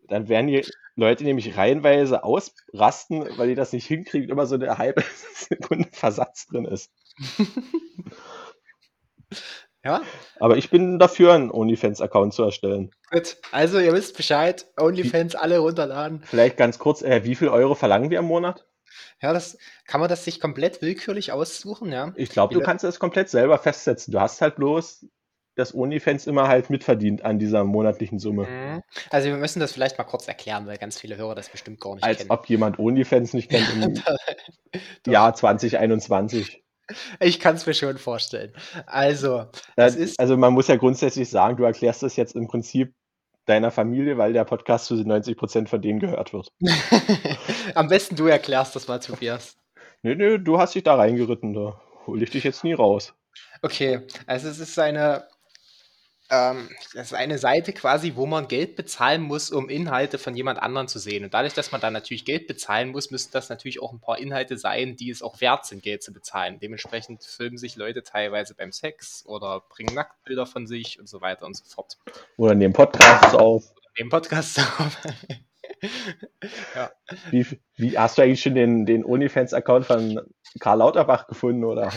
Dann werden die Leute nämlich reihenweise ausrasten, weil die das nicht hinkriegen, immer so eine halbe Sekunde Versatz drin ist. Ja. Aber ich bin dafür, einen OnlyFans-Account zu erstellen. Gut, also ihr wisst Bescheid, OnlyFans alle runterladen. Vielleicht ganz kurz, äh, wie viel Euro verlangen wir im Monat? Ja, das kann man das sich komplett willkürlich aussuchen, ja. Ich glaube, du kannst das komplett selber festsetzen. Du hast halt bloß dass OnlyFans immer halt mitverdient an dieser monatlichen Summe. Mhm. Also wir müssen das vielleicht mal kurz erklären, weil ganz viele Hörer das bestimmt gar nicht Als kennen. Als ob jemand OnlyFans nicht kennt im Jahr 2021. Ich kann es mir schon vorstellen. Also, das ist also man muss ja grundsätzlich sagen, du erklärst das jetzt im Prinzip deiner Familie, weil der Podcast zu 90 Prozent von denen gehört wird. Am besten du erklärst das mal, Tobias. Nö, nö, du hast dich da reingeritten, da hole ich dich jetzt nie raus. Okay, also es ist eine ähm, das ist eine Seite quasi, wo man Geld bezahlen muss, um Inhalte von jemand anderem zu sehen. Und dadurch, dass man dann natürlich Geld bezahlen muss, müssen das natürlich auch ein paar Inhalte sein, die es auch wert sind, Geld zu bezahlen. Dementsprechend filmen sich Leute teilweise beim Sex oder bringen Nacktbilder von sich und so weiter und so fort. Oder nehmen Podcasts auf. nehmen Podcasts auf. ja. Wie, wie, hast du eigentlich schon den, den OnlyFans-Account von Karl Lauterbach gefunden oder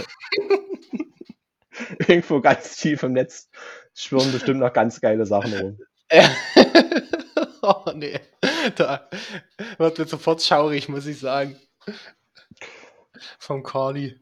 irgendwo ganz tief im Netz schwirren bestimmt noch ganz geile Sachen rum. oh nee, da wird mir sofort schaurig, muss ich sagen. Vom Carly.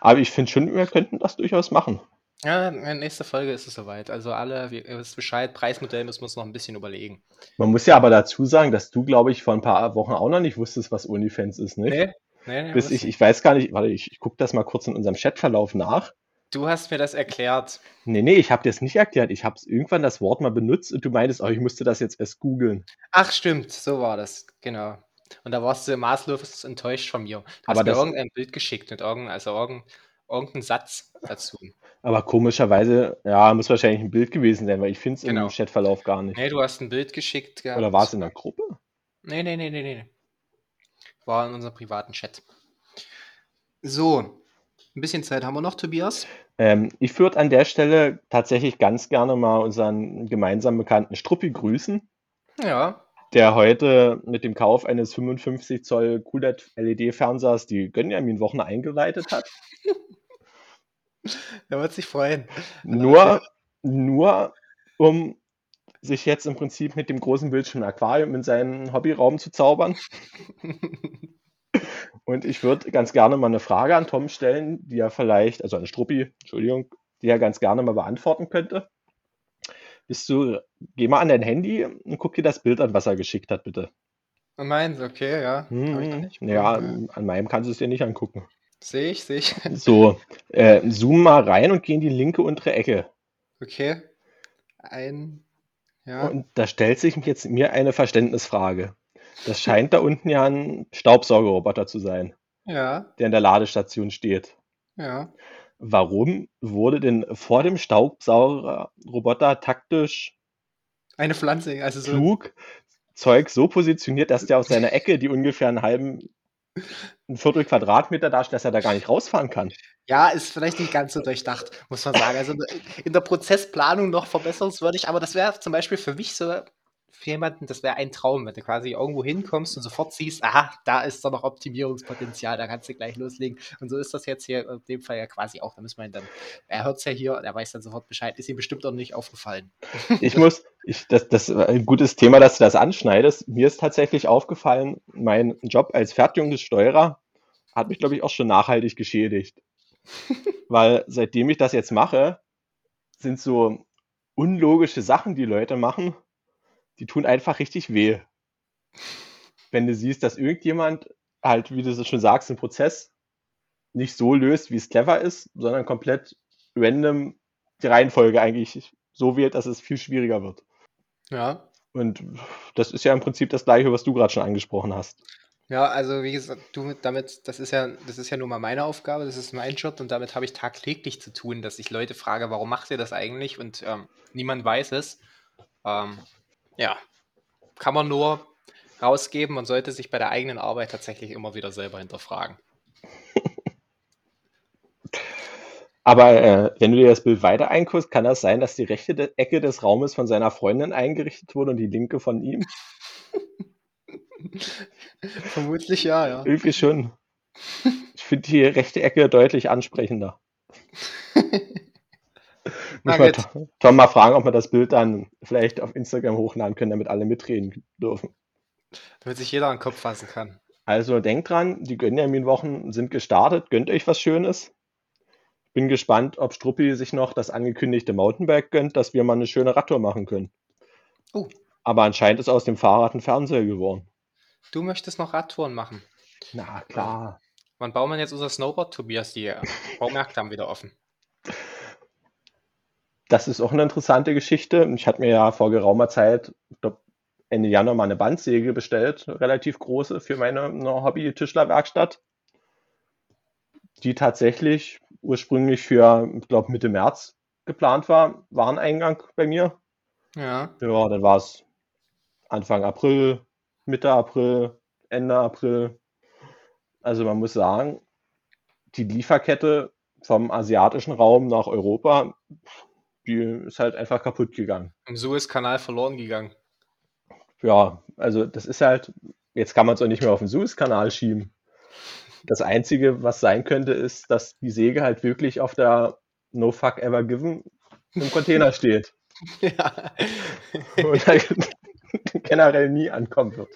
Aber ich finde schon, wir könnten das durchaus machen. Ja, in der nächsten Folge ist es soweit. Also alle, ihr wisst Bescheid, Preismodell müssen wir uns noch ein bisschen überlegen. Man muss ja aber dazu sagen, dass du, glaube ich, vor ein paar Wochen auch noch nicht wusstest, was OnlyFans ist, nicht? Nee, nee, nee Bis ich, ich weiß gar nicht, warte, ich, ich gucke das mal kurz in unserem Chatverlauf nach. Du hast mir das erklärt. Nee, nee, ich habe dir das nicht erklärt. Ich habe irgendwann das Wort mal benutzt und du meintest, oh, ich musste das jetzt erst googeln. Ach, stimmt, so war das, genau. Und da warst du maßlos enttäuscht von mir. Du Aber hast mir irgendein Bild geschickt mit irgendein, also irgendein, irgendein Satz dazu. aber komischerweise, ja, muss wahrscheinlich ein Bild gewesen sein, weil ich finde es im Genau. Chatverlauf gar nicht. Nee, du hast ein Bild geschickt Oder war es gehabt. in der Gruppe? Nee, nee, nee, nee, nee. War in unserem privaten Chat. So, ein bisschen Zeit haben wir noch, Tobias. Ähm, ich würde an der Stelle tatsächlich ganz gerne mal unseren gemeinsamen Bekannten Struppi grüßen, Ja, der heute mit dem Kauf eines 55 Zoll QLED LED-Fernsehers die Gönjamin-Wochen eingeleitet hat. er wird sich freuen. Nur, nur um sich jetzt im Prinzip mit dem großen Bildschirm Aquarium in seinen Hobbyraum zu zaubern. Und ich würde ganz gerne mal eine Frage an Tom stellen, die er vielleicht, also an Struppi, Entschuldigung, die er ganz gerne mal beantworten könnte. Bist du, geh mal an dein Handy und guck dir das Bild an, was er geschickt hat, bitte. Meins, okay, ja. Hm, ja, an meinem kannst du es dir nicht angucken. Sehe ich, sehe ich. So, äh, zoom mal rein und geh in die linke untere Ecke. Okay. Ein, ja. Und da stellt sich jetzt mir eine Verständnisfrage. Das scheint da unten ja ein Staubsaugerroboter zu sein, Ja, der in der Ladestation steht. ja. Warum wurde denn vor dem Staubsaugerroboter taktisch Eine Pflanze, also so. klug Zeug so positioniert, dass der aus seiner Ecke, die ungefähr einen halben, ein Viertel Quadratmeter darstellt, dass er da gar nicht rausfahren kann? Ja, ist vielleicht nicht ganz so durchdacht, muss man sagen. Also in der Prozessplanung noch verbesserungswürdig, aber das wäre zum Beispiel für mich so, für jemanden, das wäre ein Traum, wenn du quasi irgendwo hinkommst und sofort siehst, aha, da ist da noch Optimierungspotenzial, da kannst du gleich loslegen. Und so ist das jetzt hier in dem Fall ja quasi auch. Da wir ihn dann, er hört es ja hier, er weiß dann sofort Bescheid, ist ihm bestimmt auch nicht aufgefallen. Ich muss, ich, das, das ist ein gutes Thema, dass du das anschneidest. Mir ist tatsächlich aufgefallen, mein Job als Fertigungssteuerer hat mich, glaube ich, auch schon nachhaltig geschädigt. Weil seitdem ich das jetzt mache, sind so unlogische Sachen, die Leute machen, die tun einfach richtig weh. Wenn du siehst, dass irgendjemand halt, wie du so schon sagst, den Prozess nicht so löst, wie es clever ist, sondern komplett random die Reihenfolge eigentlich so wählt, dass es viel schwieriger wird. Ja. Und das ist ja im Prinzip das Gleiche, was du gerade schon angesprochen hast. Ja, also wie gesagt, du damit, das ist ja, das ist ja nun mal meine Aufgabe, das ist mein Job und damit habe ich tagtäglich zu tun, dass ich Leute frage, warum macht ihr das eigentlich? Und ähm, niemand weiß es. Ähm, ja, kann man nur rausgeben und sollte sich bei der eigenen Arbeit tatsächlich immer wieder selber hinterfragen. Aber äh, wenn du dir das Bild weiter einguckst, kann das sein, dass die rechte de Ecke des Raumes von seiner Freundin eingerichtet wurde und die linke von ihm? Vermutlich ja, ja. Irgendwie schon. Ich finde die rechte Ecke deutlich ansprechender. Muss mal gut. Tom, mal fragen, ob wir das Bild dann vielleicht auf Instagram hochladen können, damit alle mitreden dürfen. Damit sich jeder an den Kopf fassen kann. Also denkt dran, die Gönjamin-Wochen sind gestartet. Gönnt euch was Schönes. Bin gespannt, ob Struppi sich noch das angekündigte Mountainbike gönnt, dass wir mal eine schöne Radtour machen können. Oh, Aber anscheinend ist aus dem Fahrrad ein Fernseher geworden. du möchtest noch Radtouren machen. Na klar. Wann bauen wir jetzt unser Snowboard, Tobias? Die Baumärkte haben wieder offen. Das ist auch eine interessante Geschichte. Ich hatte mir ja vor geraumer Zeit, ich glaube Ende Januar, mal eine Bandsäge bestellt, relativ große, für meine eine Hobby-Tischlerwerkstatt, die tatsächlich ursprünglich für, ich glaube, Mitte März geplant war. Wareneingang bei mir. Ja. Ja, dann war es Anfang April, Mitte April, Ende April. Also man muss sagen, die Lieferkette vom asiatischen Raum nach Europa, die ist halt einfach kaputt gegangen. Im Suezkanal verloren gegangen. Ja, also das ist halt, jetzt kann man es auch nicht mehr auf den Suezkanal schieben. Das Einzige, was sein könnte, ist, dass die Säge halt wirklich auf der No Fuck Ever Given im Container steht Ja. und halt generell nie ankommen wird.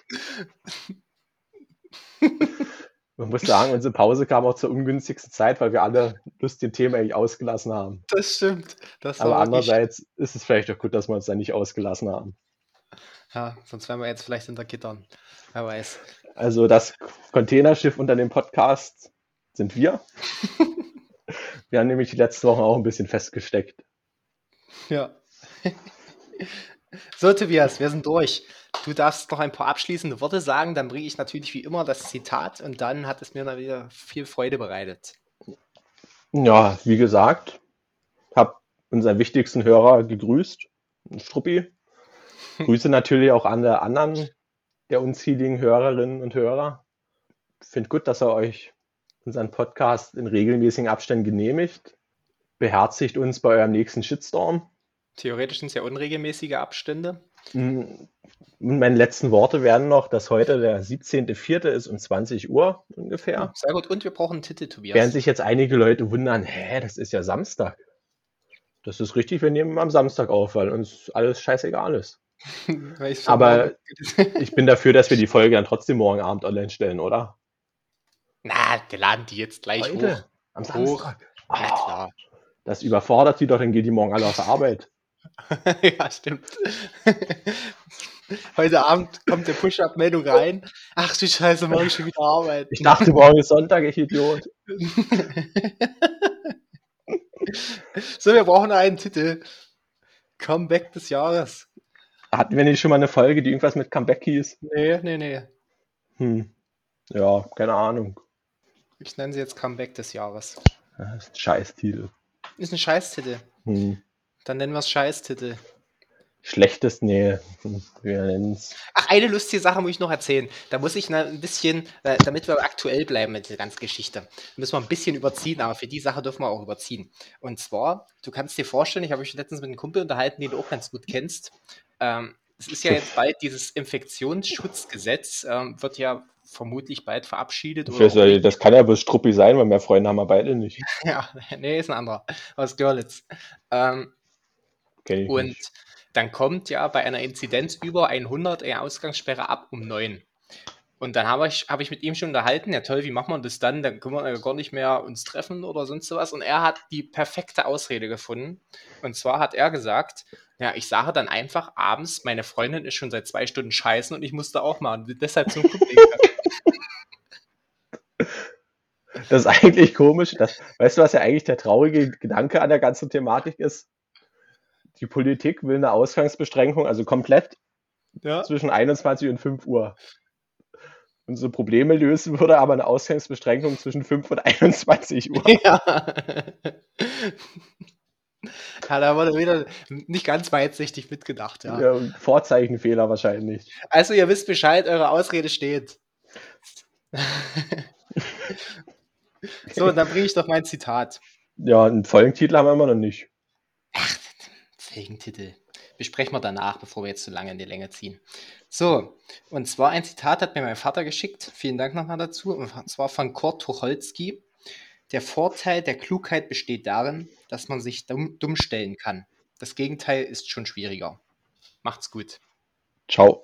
Man muss sagen, unsere Pause kam auch zur ungünstigsten Zeit, weil wir alle Lust dem Thema eigentlich ausgelassen haben. Das stimmt. Das Aber andererseits ist es vielleicht auch gut, dass wir uns da nicht ausgelassen haben. Ja, sonst wären wir jetzt vielleicht hinter Gittern. Wer weiß. Also das Containerschiff unter dem Podcast sind wir. Wir haben nämlich die letzten Wochen auch ein bisschen festgesteckt. Ja. So, Tobias, wir sind durch. Du darfst noch ein paar abschließende Worte sagen, dann bringe ich natürlich wie immer das Zitat und dann hat es mir dann wieder viel Freude bereitet. Ja, wie gesagt, habe unseren wichtigsten Hörer gegrüßt, Struppi. Grüße natürlich auch an der anderen der unzähligen Hörerinnen und Hörer. Finde gut, dass er euch unseren Podcast in regelmäßigen Abständen genehmigt. Beherzigt uns bei eurem nächsten Shitstorm. Theoretisch sind es ja unregelmäßige Abstände. Und meine letzten Worte werden noch, dass heute der 17.04. ist um 20 Uhr ungefähr. Sehr gut. Und wir brauchen einen Titel, Tobias. Während sich jetzt einige Leute wundern, hä, das ist ja Samstag. Das ist richtig, wir nehmen am Samstag auf, weil uns alles scheißegal ist. Aber ich bin dafür, dass wir die Folge dann trotzdem morgen Abend online stellen, oder? Na, wir laden die jetzt gleich Heute, hoch. Am Samstag. Hoch. Na klar. Das überfordert sie doch, dann geht die morgen alle auf Arbeit. ja, stimmt. Heute Abend kommt der Push-Up-Meldung rein. Ach du Scheiße, morgen schon wieder arbeiten. Ich dachte, morgen ist Sonntag, ich Idiot. so, wir brauchen einen Titel. Comeback des Jahres. Hatten wir nicht schon mal eine Folge, die irgendwas mit Comeback hieß? Nee, nee, nee. Hm. Ja, keine Ahnung. Ich nenne sie jetzt Comeback des Jahres. Das ist ein Scheißtitel. Ist ein Scheißtitel. Hm. Dann nennen wir es Scheißtitel. Schlechtes, nee, wir nennen es. Ach, eine lustige Sache muss ich noch erzählen. Da muss ich ein bisschen, äh, damit wir aktuell bleiben mit der ganzen Geschichte, müssen wir ein bisschen überziehen, aber für die Sache dürfen wir auch überziehen. Und zwar, du kannst dir vorstellen, ich habe mich letztens mit einem Kumpel unterhalten, den du auch ganz gut kennst. Ähm, es ist ja jetzt bald dieses Infektionsschutzgesetz, ähm, wird ja vermutlich bald verabschiedet. Oder das kann ja bloß Struppi sein, weil mehr Freunde haben wir beide nicht. ja, nee, ist ein anderer. Aus Görlitz. Ähm, und nicht. dann kommt ja bei einer Inzidenz über 100 eine Ausgangssperre ab um 9. Und dann habe ich, hab ich mit ihm schon unterhalten, ja toll, wie macht man das dann? Dann können wir ja gar nicht mehr uns treffen oder sonst was. Und er hat die perfekte Ausrede gefunden. Und zwar hat er gesagt, ja, ich sage dann einfach abends, meine Freundin ist schon seit zwei Stunden scheißen und ich musste auch mal. Und deshalb zum Problem. Das ist eigentlich komisch. Das, weißt du, was ja eigentlich der traurige Gedanke an der ganzen Thematik ist? Die Politik will eine Ausgangsbeschränkung, also komplett ja. zwischen 21 und 5 Uhr. Unsere Probleme lösen würde aber eine Ausgangsbeschränkung zwischen 5 und 21 Uhr. Ja. Ja, da wurde wieder nicht ganz weitsichtig mitgedacht, ja. ja Vorzeichenfehler wahrscheinlich. Also, ihr wisst Bescheid, eure Ausrede steht. so, dann bringe ich doch mein Zitat. Ja, einen Folgentitel haben wir immer noch nicht. Ach, Folgentitel. Besprechen wir danach, bevor wir jetzt zu lange in die Länge ziehen. So, und zwar ein Zitat hat mir mein Vater geschickt. Vielen Dank nochmal dazu. Und zwar von Kurt Tucholsky. Der Vorteil der Klugheit besteht darin, dass man sich dumm, dumm stellen kann. Das Gegenteil ist schon schwieriger. Macht's gut. Ciao.